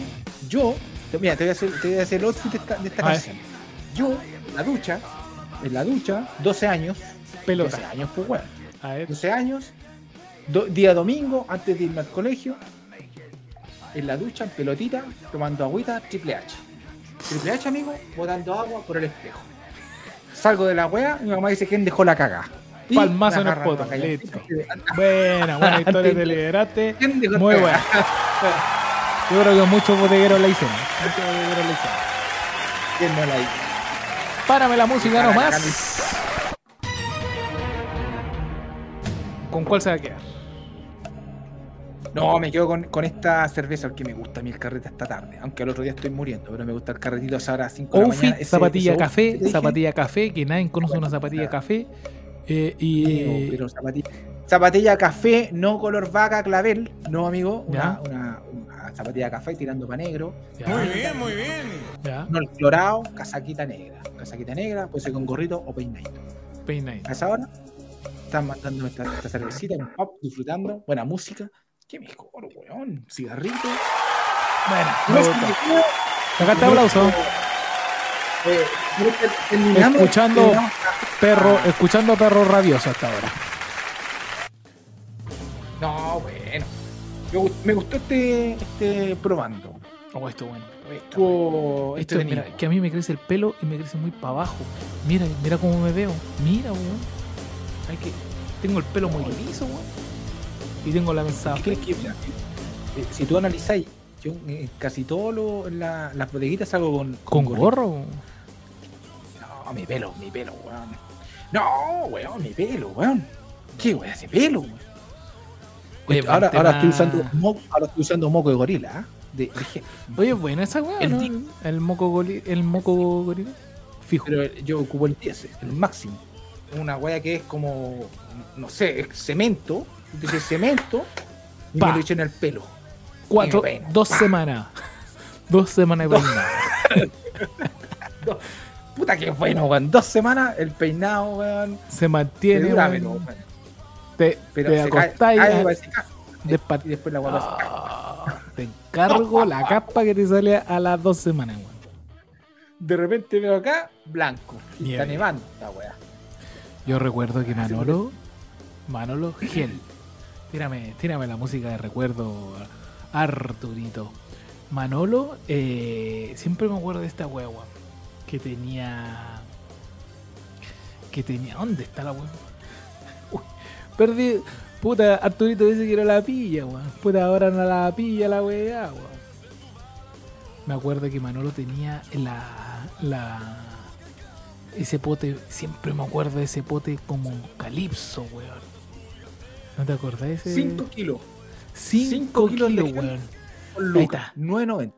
yo, mira, te voy a hacer, te voy a hacer el outfit de esta, de esta canción. Yo, en la ducha, en la ducha, 12 años, Pelota. 12 años, pues bueno, A ver. 12 años, do- día domingo, antes de irme al colegio, en la ducha, en pelotita, tomando agüita, Triple H. Triple H, amigo, botando agua por el espejo. Salgo de la wea, mi mamá dice quién dejó la caga. Y Palmazo en el poto. Buena, buena historia te liberaste. ¿Quién dejó Muy buena. Yo creo que muchos bodegueros la hicieron. Muchos bodegueros la hicieron. ¿Quién no la hizo? Párame la música nomás. ¿Con cuál se va a quedar? No, me quedo con, con esta cerveza porque me gusta a mí el carrete esta tarde. Aunque el otro día estoy muriendo, pero me gusta el carretito a esa hora 5 de la mañana. Ese- zapatilla ese café, zapatilla café, que nadie conoce una zapatilla café. Eh, y amigo, pero zapatilla, zapatilla café, no color vaca clavel. No, amigo. Una, una, una zapatilla café tirando para negro. ya, Muy bien, muy bien. ya, No el clorado, casaquita negra. Casaquita negra, puede ser con gorrito o peinadito. peinadito. A esa hora están mandando esta, esta cervecita, un pop, disfrutando, buena música. Qué mejor, weón. Cigarrito. Bueno, No. Acá te aplauso. Eh, terminamos- Escuchando- terminamos- Perro, escuchando perro rabioso hasta ahora. No, bueno. Me, gust- me gustó este, este probando. Oh, esto bueno. Estuvo Esto, mira, que a mí me crece el pelo y me crece muy para abajo. Mira, mira cómo me veo. Mira, weón. Hay que. Tengo el pelo muy liso, weón. Y tengo la mensada. ¿Qué crees que, mira, eh, si tú analizáis, yo eh, casi todas las bodeguitas salgo con, Con gorro. No, mi pelo, mi pelo, weón. No, weón, mi pelo, weón. ¿Qué weón ese pelo, weón? Oye, ahora, estoy usando moco, ahora estoy usando moco de gorila, ¿ah? de, de. Oye, bueno, esa weón, El ¿no? El moco goli- el moco gorila. Fijo. Pero yo ocupo el 10, el máximo. Una wea que es como, no sé, cemento, de cemento, y me lo eché en el pelo. Cuatro, dos semanas. dos semanas de peinado. Puta que bueno, weón. Dos semanas el peinado, weón. Se mantiene, dura, weón. weón. Te, Pero te acostáis cae, a- va a secar, despa- y después la weá va a secar. Ah, Te encargo la capa que te sale a las dos semanas, weón. De repente veo acá, blanco. Y está nevando weá. Yo recuerdo que Manolo, Manolo Gel, tírame, tírame la música de recuerdo, Arturito. Manolo, eh, siempre me acuerdo de esta hueá, que tenía, que tenía, ¿dónde está la hueá? Perdí, puta, Arturito dice que no la pilla, weón. Puta, ahora no la pilla la weá, weón. Me acuerdo que Manolo tenía la, la, ese pote, siempre me acuerdo de ese pote como un calipso, weón. ¿No te acordás de ese? 5 kilos. 5 cinco kilos, kilos de weón. Ahí está. 9.90.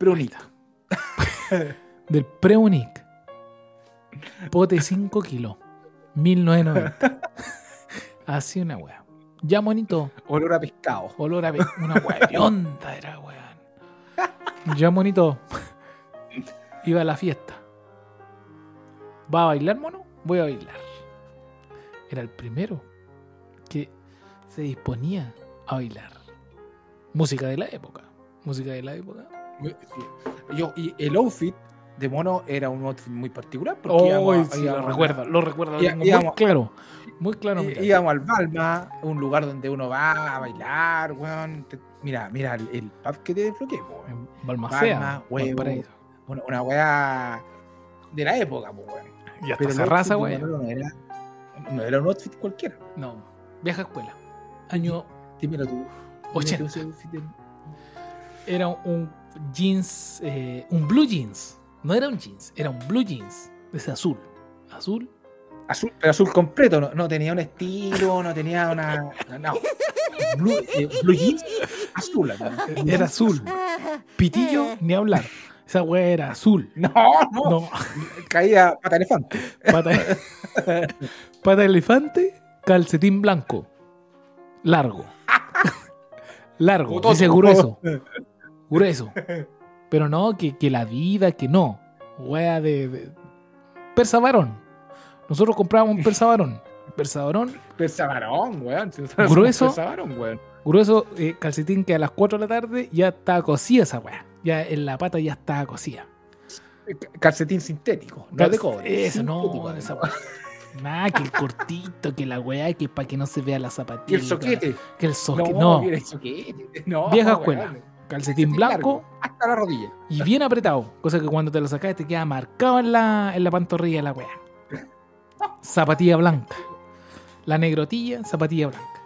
Brunita. Del Preunic. Pote 5 kilos. 1990. Así una weá. Ya monito. Olor a pescado. Olor a pe- una huevionda era, weón. Ya monito. Iba a la fiesta. ¿Va a bailar, mono? Voy a bailar. Era el primero se disponía a bailar. Música de la época. Música de la época. Sí. Yo, y el outfit de mono era un outfit muy particular. Porque Oh, íbamos, sí, íbamos lo a- recuerdo, lo recuerdo. muy claro. Muy claro. mira. íbamos al Balma, un lugar donde uno va a bailar, weón. Te- mira, mira el, el pub que te desbloqueé, weón. Balmacea. Huevo. Valparaíso. Una, una weá de la época, po, weón. Y hasta Pero esa raza, weón. No era, no era un outfit cualquiera. No. Vieja escuela. Año Dímelo tú. Dime 80. tú ese outfit de- era un jeans, eh, un blue jeans. No era un jeans, era un blue jeans. Ese azul. Azul. Azul, pero azul completo, no, no tenía un estilo, no tenía una. No. Blue, eh, blue jeans, azul. Era azul. Pitillo, ni hablar. Esa weá era azul. No, no, No. caía pata elefante. Pata, pata elefante, calcetín blanco. Largo. Largo. Dice grueso. Grueso. Pero no, que, que la vida, que no. Wea de, de- Persa varón. Nosotros comprábamos un persa varón. Persa varón, Persa varón, weón. Grueso. Persa varón, weón. Grueso eh, calcetín que a las 4 de la tarde ya estaba cocida esa weá. Ya en la pata ya estaba cocida. Calcetín sintético, no de cobre. Eso, no, esa weá. Nada, que el cortito, que la weá, que para que no se vea la zapatilla. el soquete. Que el soquete. No, el soquete. No, vieja escuela. Calcetín Calcetín blanco largo, hasta la rodilla. y bien apretado. Cosa que cuando te lo sacas te queda marcado en la, en la pantorrilla de la weá. Zapatilla blanca. La negrotilla, zapatilla blanca.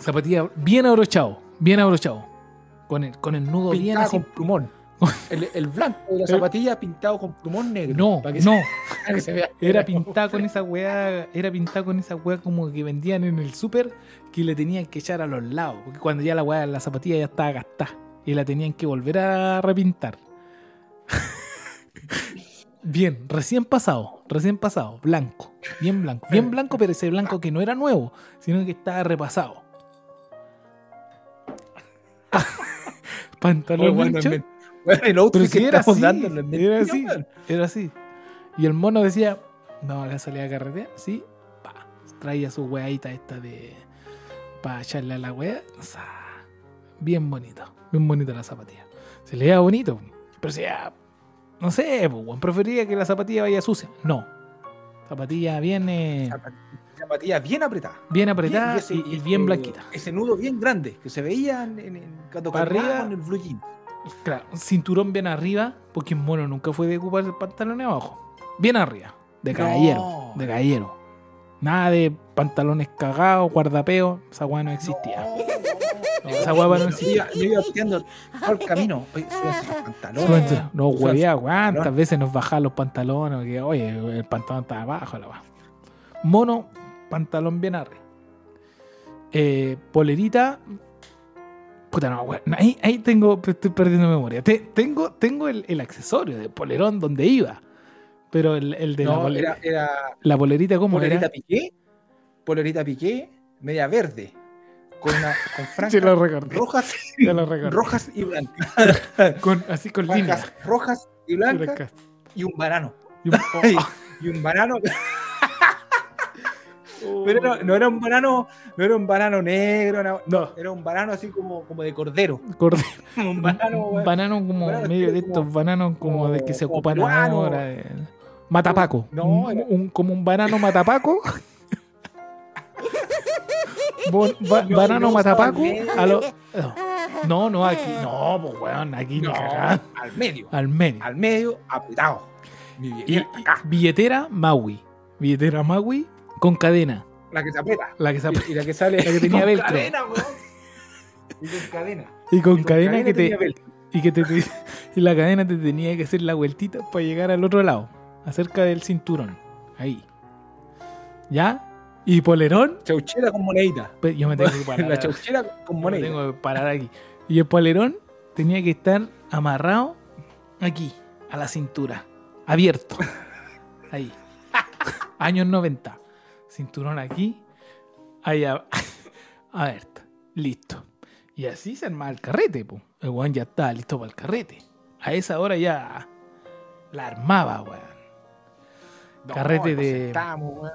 Zapatilla bien abrochado. Bien abrochado. Con el, con el nudo bien así. con plumón. El, el blanco de la zapatilla pintado con plumón negro. No, para que no. se- para que se vea. Era pintado con esa weá, era pintado con esa weá como que vendían en el súper que le tenían que echar a los lados, porque cuando ya la weá, la zapatilla ya estaba gastada y la tenían que volver a repintar. bien, recién pasado, recién pasado, blanco, bien blanco, bien blanco, pero ese blanco que no era nuevo, sino que estaba repasado. Pantalón ancho, bueno, el outfit pero si que era así, no es era mentira, así, era así. Y el mono decía, a la salida a carretera, sí, pa, traía su weadita esta de, para echarle a la wea, o sea, bien bonito, bien bonito la zapatilla. Se le veía bonito, pero si ya, no sé, pues, weón, prefería que la zapatilla vaya sucia. No, zapatilla bien, eh, Zapatilla bien apretada. bien apretada ese- y, y bien ese- blanquita. Ese nudo bien grande que se veía en, en- en- cuando arriba. con el blue jean. Claro, cinturón bien arriba, porque mono nunca fue de ocupar el pantalón abajo. Bien arriba, de No. caballero, de caballero. Nada de pantalones cagados, guardapeos, esa weá no existía. No, esa weá no existía. yo iba pateando todo el camino. Oye, los pantalones. Súbanse, No, huevía, cuántas veces nos bajaban los pantalones, que oye, el pantalón está abajo, la weá. Mono, pantalón bien arriba. Eh, polerita. Puta, no, weón. Ahí, ahí tengo, estoy perdiendo memoria. Te- tengo tengo el, el accesorio de polerón donde iba. Pero el, el de la, No, pole- era, era la polerita, ¿cómo polerita era? piqué, polerita piqué, media verde, con, una, con franjas rojas, rojas y blancas. Con, así con líneas. Rojas y blancas y un banano. Y un- Y un banano. Pero no, no era un banano, no era un banano negro, no, No. era un banano así como, como de cordero. Cordero. Un banano, Un banano como Banano medio de como- estos bananos como, de que se ocupan ahora. de- Matapaco. No, Un- como un banano matapaco. Bon- ba- No, banano no, matapaco. sabe. a lo- no, no, aquí. No, pues weón, aquí No, al medio, Al medio. al medio, apretado. Mi billetera y- acá, billetera Maui. Billetera Maui con cadena. la que se aprieta. La que se Y, y la que sale La que tenía con velcro. cadena, weón. Y con cadena. y con Y con cadena que tenía te, velcro. y que te, te- y la cadena te tenía que hacer la vueltita para llegar al otro lado, acerca del cinturón, ahí. ¿Ya? Y polerón, Chauchera con monedita. pues yo me tengo que parar. La chauchera con me monedita. tengo que parar aquí. Y el polerón tenía que estar amarrado aquí, a la cintura, abierto. Ahí. Años 90. Cinturón aquí, ahí a- abierto. Listo. Y así se armaba el carrete, po. El weón ya estaba listo para el carrete. A esa hora ya la armaba, weón. No, Carrete de- weón.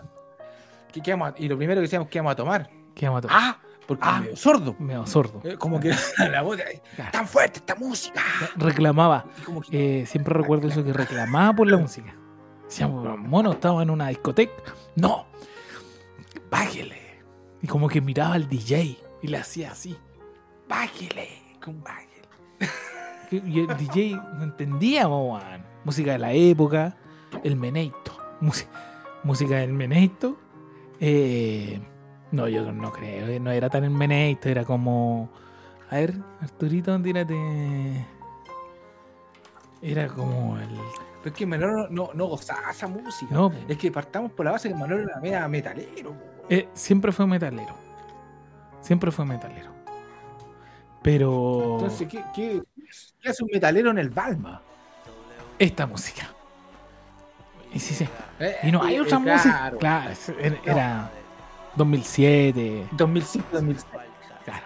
¿Qué, qué a- y lo primero que decíamos, ¿qué vamos a tomar? ¿Qué vamos a tomar? Ah, porque Ah. medio sordo. Medio sordo. Eh, Como que la voz, de- tan fuerte esta música. Reclamaba. Y como que- Eh, siempre recuerdo eso que reclamaba por la música. Decíamos, mono, estaba en una discoteca. No, bájele. Y como que miraba al DJ y le hacía así. Bájele, con bájele. Y el DJ no entendía, weón. Música de la época, el meneito. Música, del meneito. Eh, no, yo no creo, eh, no era tan el meneito, era como. A ver, Arturito, tírate. Era como el. Pero es que Manolo no, no, gozaba esa música. No. Es que partamos por la base que Manolo era metalero. Eh, siempre fue metalero. Siempre fue metalero. Pero. Entonces, ¿qué, qué, qué hace un metalero en el Balma? esta música. Y sí, sí. Eh, Y no hay eh, otra música. Claro. Era 2007. 2005, 2006. Claro.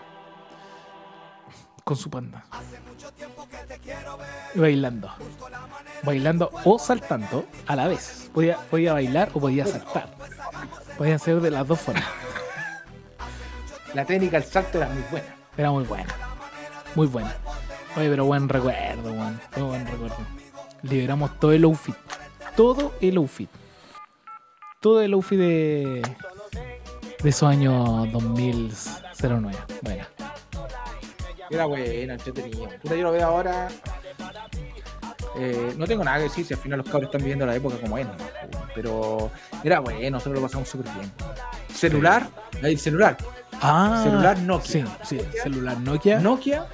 Con su panda. Y bailando. Bailando o saltando a la vez. Podía, podía bailar o podía saltar. Podía ser de las dos formas. La técnica, el salto era muy buena. Era muy buena. Muy buena. Oye, pero buen recuerdo, weón. Buen recuerdo. Liberamos todo el outfit. Todo el outfit. Todo el outfit de. De esos años 2009. Bueno. Era buena, entretenido. Puta, yo lo veo ahora. Eh, no tengo nada que decir si al final los cabros están viviendo la época como es, ¿no? pero era bueno, nosotros lo pasamos súper bien. Celular, ahí celular, Ah. Celular Nokia. Sí, sí, celular Nokia. Nokia,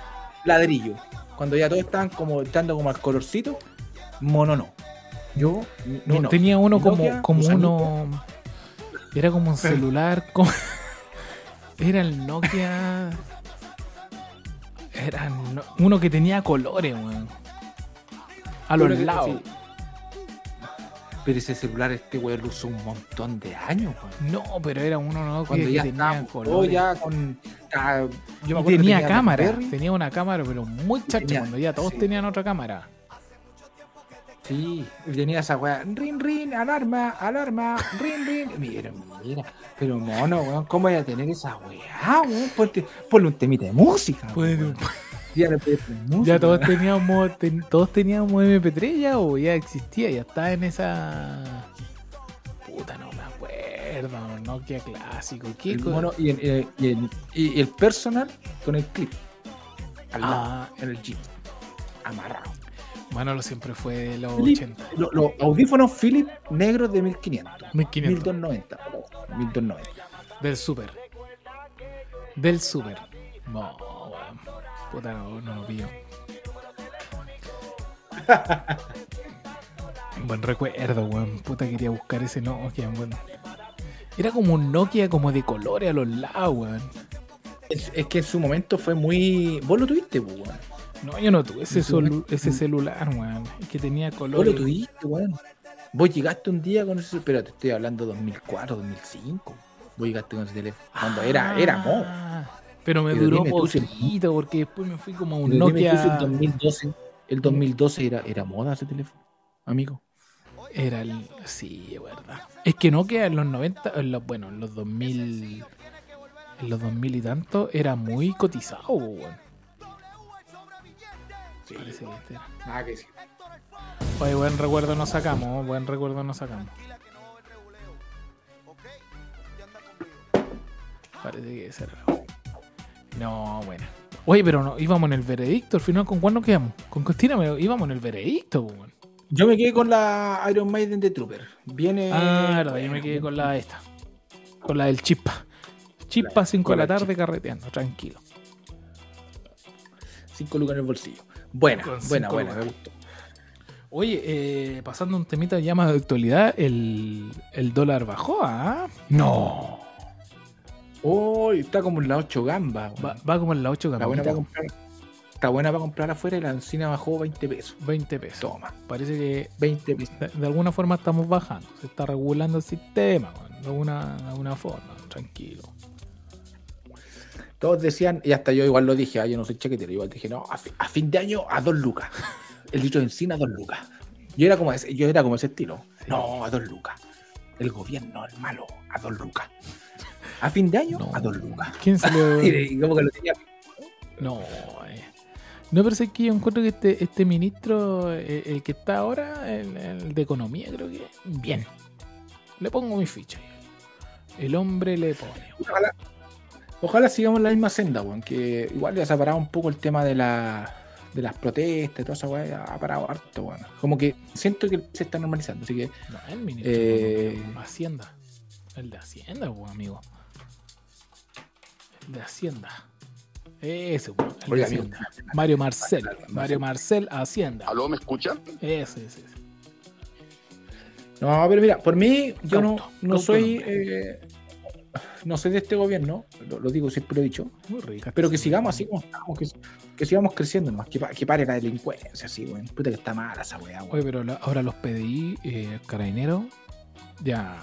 ladrillo. Cuando ya todos estaban como echando como al colorcito, mono no. Yo No, no. tenía uno como, Nokia, como uno. Era como un celular. como- era el Nokia. Era no- uno que tenía colores, weón. A los que- lados. sí. Pero ese celular este weón lo usó un montón de años, weón. No, pero era uno ¿no? Cuando que ya tenía ya con. ah, yo me Y acuerdo que tenía cámara, tenía una cámara, pero muy chacha, cuando ya todos sí. tenían otra cámara. Sí, tenía esa weá, rin, rin, alarma, alarma, rin, rin. Mira, mira, pero mono, weón, ¿cómo voy a tener esa weá, weón? Ponte- Ponle un temita de música. Weón. Poner música, ya todos teníamos, ten- todos teníamos MP3 ya o ya existía, ya estaba en esa. Puta, no me acuerdo, Nokia clásico. ¿Qué El mono y el, eh, y el- y el personal con el clip. Al lado, Ah. en el jeep. Amarrado. Manolo siempre fue de los Philip, 80. lo- Los audífonos Philips negros de 1500. 1500. 1290. 1290. Del Super. Del Super. No. Puta, no, no lo pillo. Buen recuerdo, weón. Puta, quería buscar ese Nokia, weón. Era como un Nokia como de colores a los lados, weón. Es, es que en su momento fue muy. Vos lo tuviste, pues, weón. No, yo no tuve ese, ¿En su solu- momento? ese celular, weón. Es que tenía Vos colores. lo tuviste, weón. Vos llegaste un día con ese. Pero te estoy hablando 2004, 2005. Vos llegaste con ese teléfono. Cuando era, era moda. Ah, Pero me duró poquito porque después me fui como a un Nokia. El 2012, el 2012 era, era moda ese teléfono, amigo. Era el. Sí, es verdad. Es que Nokia en los 90, en los, bueno, en los 2000. En los 2000 y tanto era muy cotizado, weón. Sí. Parece que este era. Nada que decir. Oye, buen recuerdo nos sacamos, buen recuerdo nos sacamos. Parece que ese era. No, bueno. Oye, pero no, íbamos en el veredicto, al final, ¿con cuál nos quedamos? Con Cristina me- íbamos en el veredicto, weón. Yo me quedé con la Iron Maiden de Trooper. Viene. Ah, verdad, yo me quedé con la esta. Con la del chispa. Chispa 5 de la tarde carreteando, tranquilo. Cinco lucas en el bolsillo. Buena, buena, buena. Me gustó. Oye, eh, pasando un temita ya más de actualidad, el, el dólar bajó, ¿ah? No. Uy, está como en la 8 gamba. Va, va como en la 8 está buena para comprar. Está buena para comprar afuera y la encina bajó 20 pesos. 20 pesos. Toma, Parece que 20 pesos. de, de alguna forma estamos bajando. Se está regulando el sistema, de alguna, de alguna forma. Tranquilo. Todos decían, y hasta yo igual lo dije, ah, yo no soy chaquetero, igual dije, no, a, fi- a fin de año a dos lucas. El litro de encina a dos lucas. Yo era como ese, yo era como ese estilo. No, a dos lucas. El gobierno, el malo, a dos lucas. A fin de año, No. a dos lucas. ¿Quién se lo.? Y como que lo tenía. No, eh. No, pero es que yo encuentro que este, este ministro, eh, el, que está ahora, el, el de Economía, creo que. Bien. Le pongo mi ficha. El hombre le pone. Ojalá, ojalá sigamos la misma senda, weón, que igual ya se ha parado un poco el tema de la de las protestas y toda esa weá, ha parado harto, weón. Como que siento que se está normalizando, así que No, el ministro Eh, de Hacienda. El de Hacienda, pues, amigo. De Hacienda. Ese, el de Oiga. Hacienda. Mario Marcel. Mario Marcel Hacienda. ¿Aló, me escuchan? Ese, ese. ese. No, pero mira, por mí, yo no, no soy. eh, no soy de este gobierno, lo, lo digo, siempre lo he dicho. Muy rica. Pero que sigamos así como estamos, que, que sigamos creciendo nomás, que, que pare la delincuencia, así, weón. Puta que está mala esa weá, Oye, weón. pero la- ahora los PDI, eh, carabineros, ya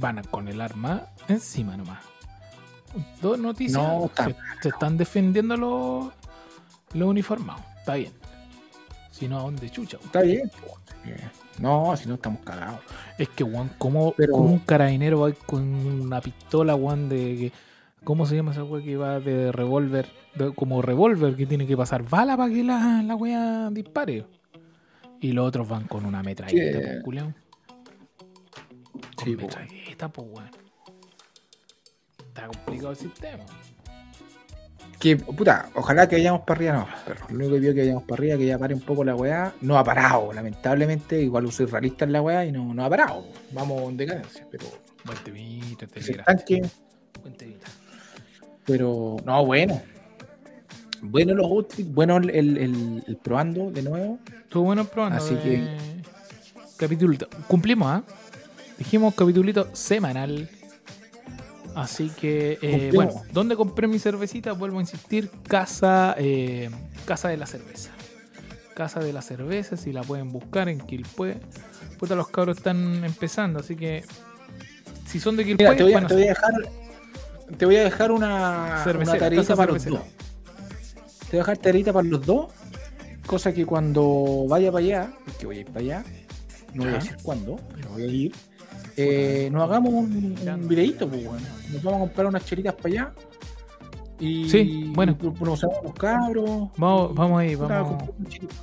van a- con el arma encima nomás. Dos noticias. No, se, se están defendiendo los, los uniformados. Está bien. Si no, ¿a dónde chucha? Está bien. No, si no estamos cagados. Es que, Juan, ¿cómo, Pero- cómo un carabinero va con una pistola, Juan, de que ¿Cómo se llama esa weá que va de revólver? como revólver que tiene que pasar bala para que la, la weá dispare. Y los otros van con una metralleta, Sí. pues, culiao. Con Sí, metralleta, pues weón. Está complicado el sistema. Que, puta, ojalá que vayamos para arriba, no, perro. Lo único que pido que vayamos para arriba, que ya pare un poco la weá. No ha parado, lamentablemente. Igual soy realista en la weá y no, no ha parado. Vamos en decadencia, pero Buen temita, que. Buen temita. Pero, no, bueno. Bueno los outfits, bueno el, el, el- el probando de nuevo. Estuvo bueno probando. Así eh, Capitulito. Cumplimos, ¿ah? Dijimos capitulito semanal. Así que, eh, bueno, ¿dónde compré mi cervecita? Vuelvo a insistir, Casa, eh, casa de la Cerveza. Casa de la Cerveza, si la pueden buscar en Quilpue. Puta, los cabros están empezando, así que si son de Quilpue, Mira, te voy a, a te voy a dejar. Te voy a dejar una, una tareita para los dos. Te voy a dejar tareita para los dos. Cosa que cuando vaya para allá, que voy a ir para allá, no voy a decir cuándo, pero voy a ir. Eh, nos hagamos un, un videíto, pues, bueno. Nos vamos a comprar unas chelitas para allá. Y Sí, bueno. y promocionamos a los cabros. Vamos, y- vamos ahí, vamos.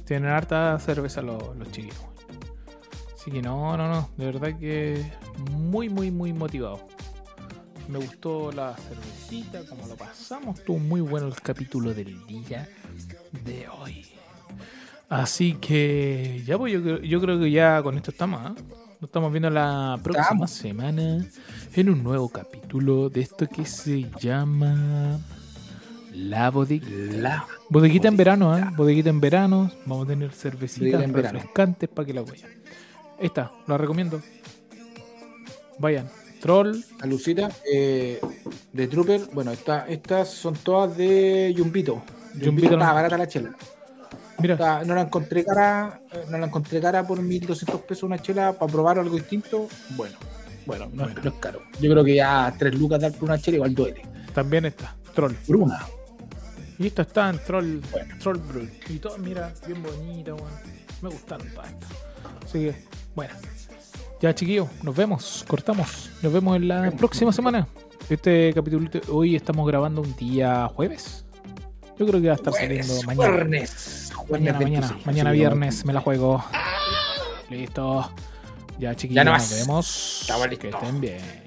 Tienen harta cerveza los, los chiquillos. Así que no, no, no. De verdad que muy, muy, muy motivado. Me gustó la cervecita, como lo pasamos. Estuvo muy bueno el capítulo del día de hoy. Así que ya pues yo, creo- yo creo que ya con esto estamos. ¿ah? Nos estamos viendo la próxima Estamos. semana en un nuevo capítulo de esto que se llama La Bodeguita. La Bodeguita en verano, ¿eh? Bodeguita en verano. Vamos a tener cervecitas en refrescantes para que la vayan. Está, la recomiendo. Vayan. Troll. La Lucita eh, de Trooper, bueno, esta- estas son todas de Yumbito. Yumbito Yumbito no- barata la chela. Mira, no la encontré cara, eh, no la encontré cara por 1200 pesos una chela para probar algo distinto. Bueno, bueno, no, es- no es caro. Yo creo que ya 3 lucas dar por una chela igual duele. también está. Troll. Por una. Y esto está en Troll. Bueno. Troll Brew. Y todo, mira, bien bonita, weón. Me gustaron todas estas. Así que, bueno. Ya, chiquillos, nos vemos. Cortamos. Nos vemos en la próxima semana. Este capítulo, hoy estamos grabando un día jueves. Yo creo que va a estar saliendo Jueves. Mañana, Jueves mañana, 26, mañana viernes me la juego. Listo. Ya, chiquillos, Ya nos vemos. Que estén bien.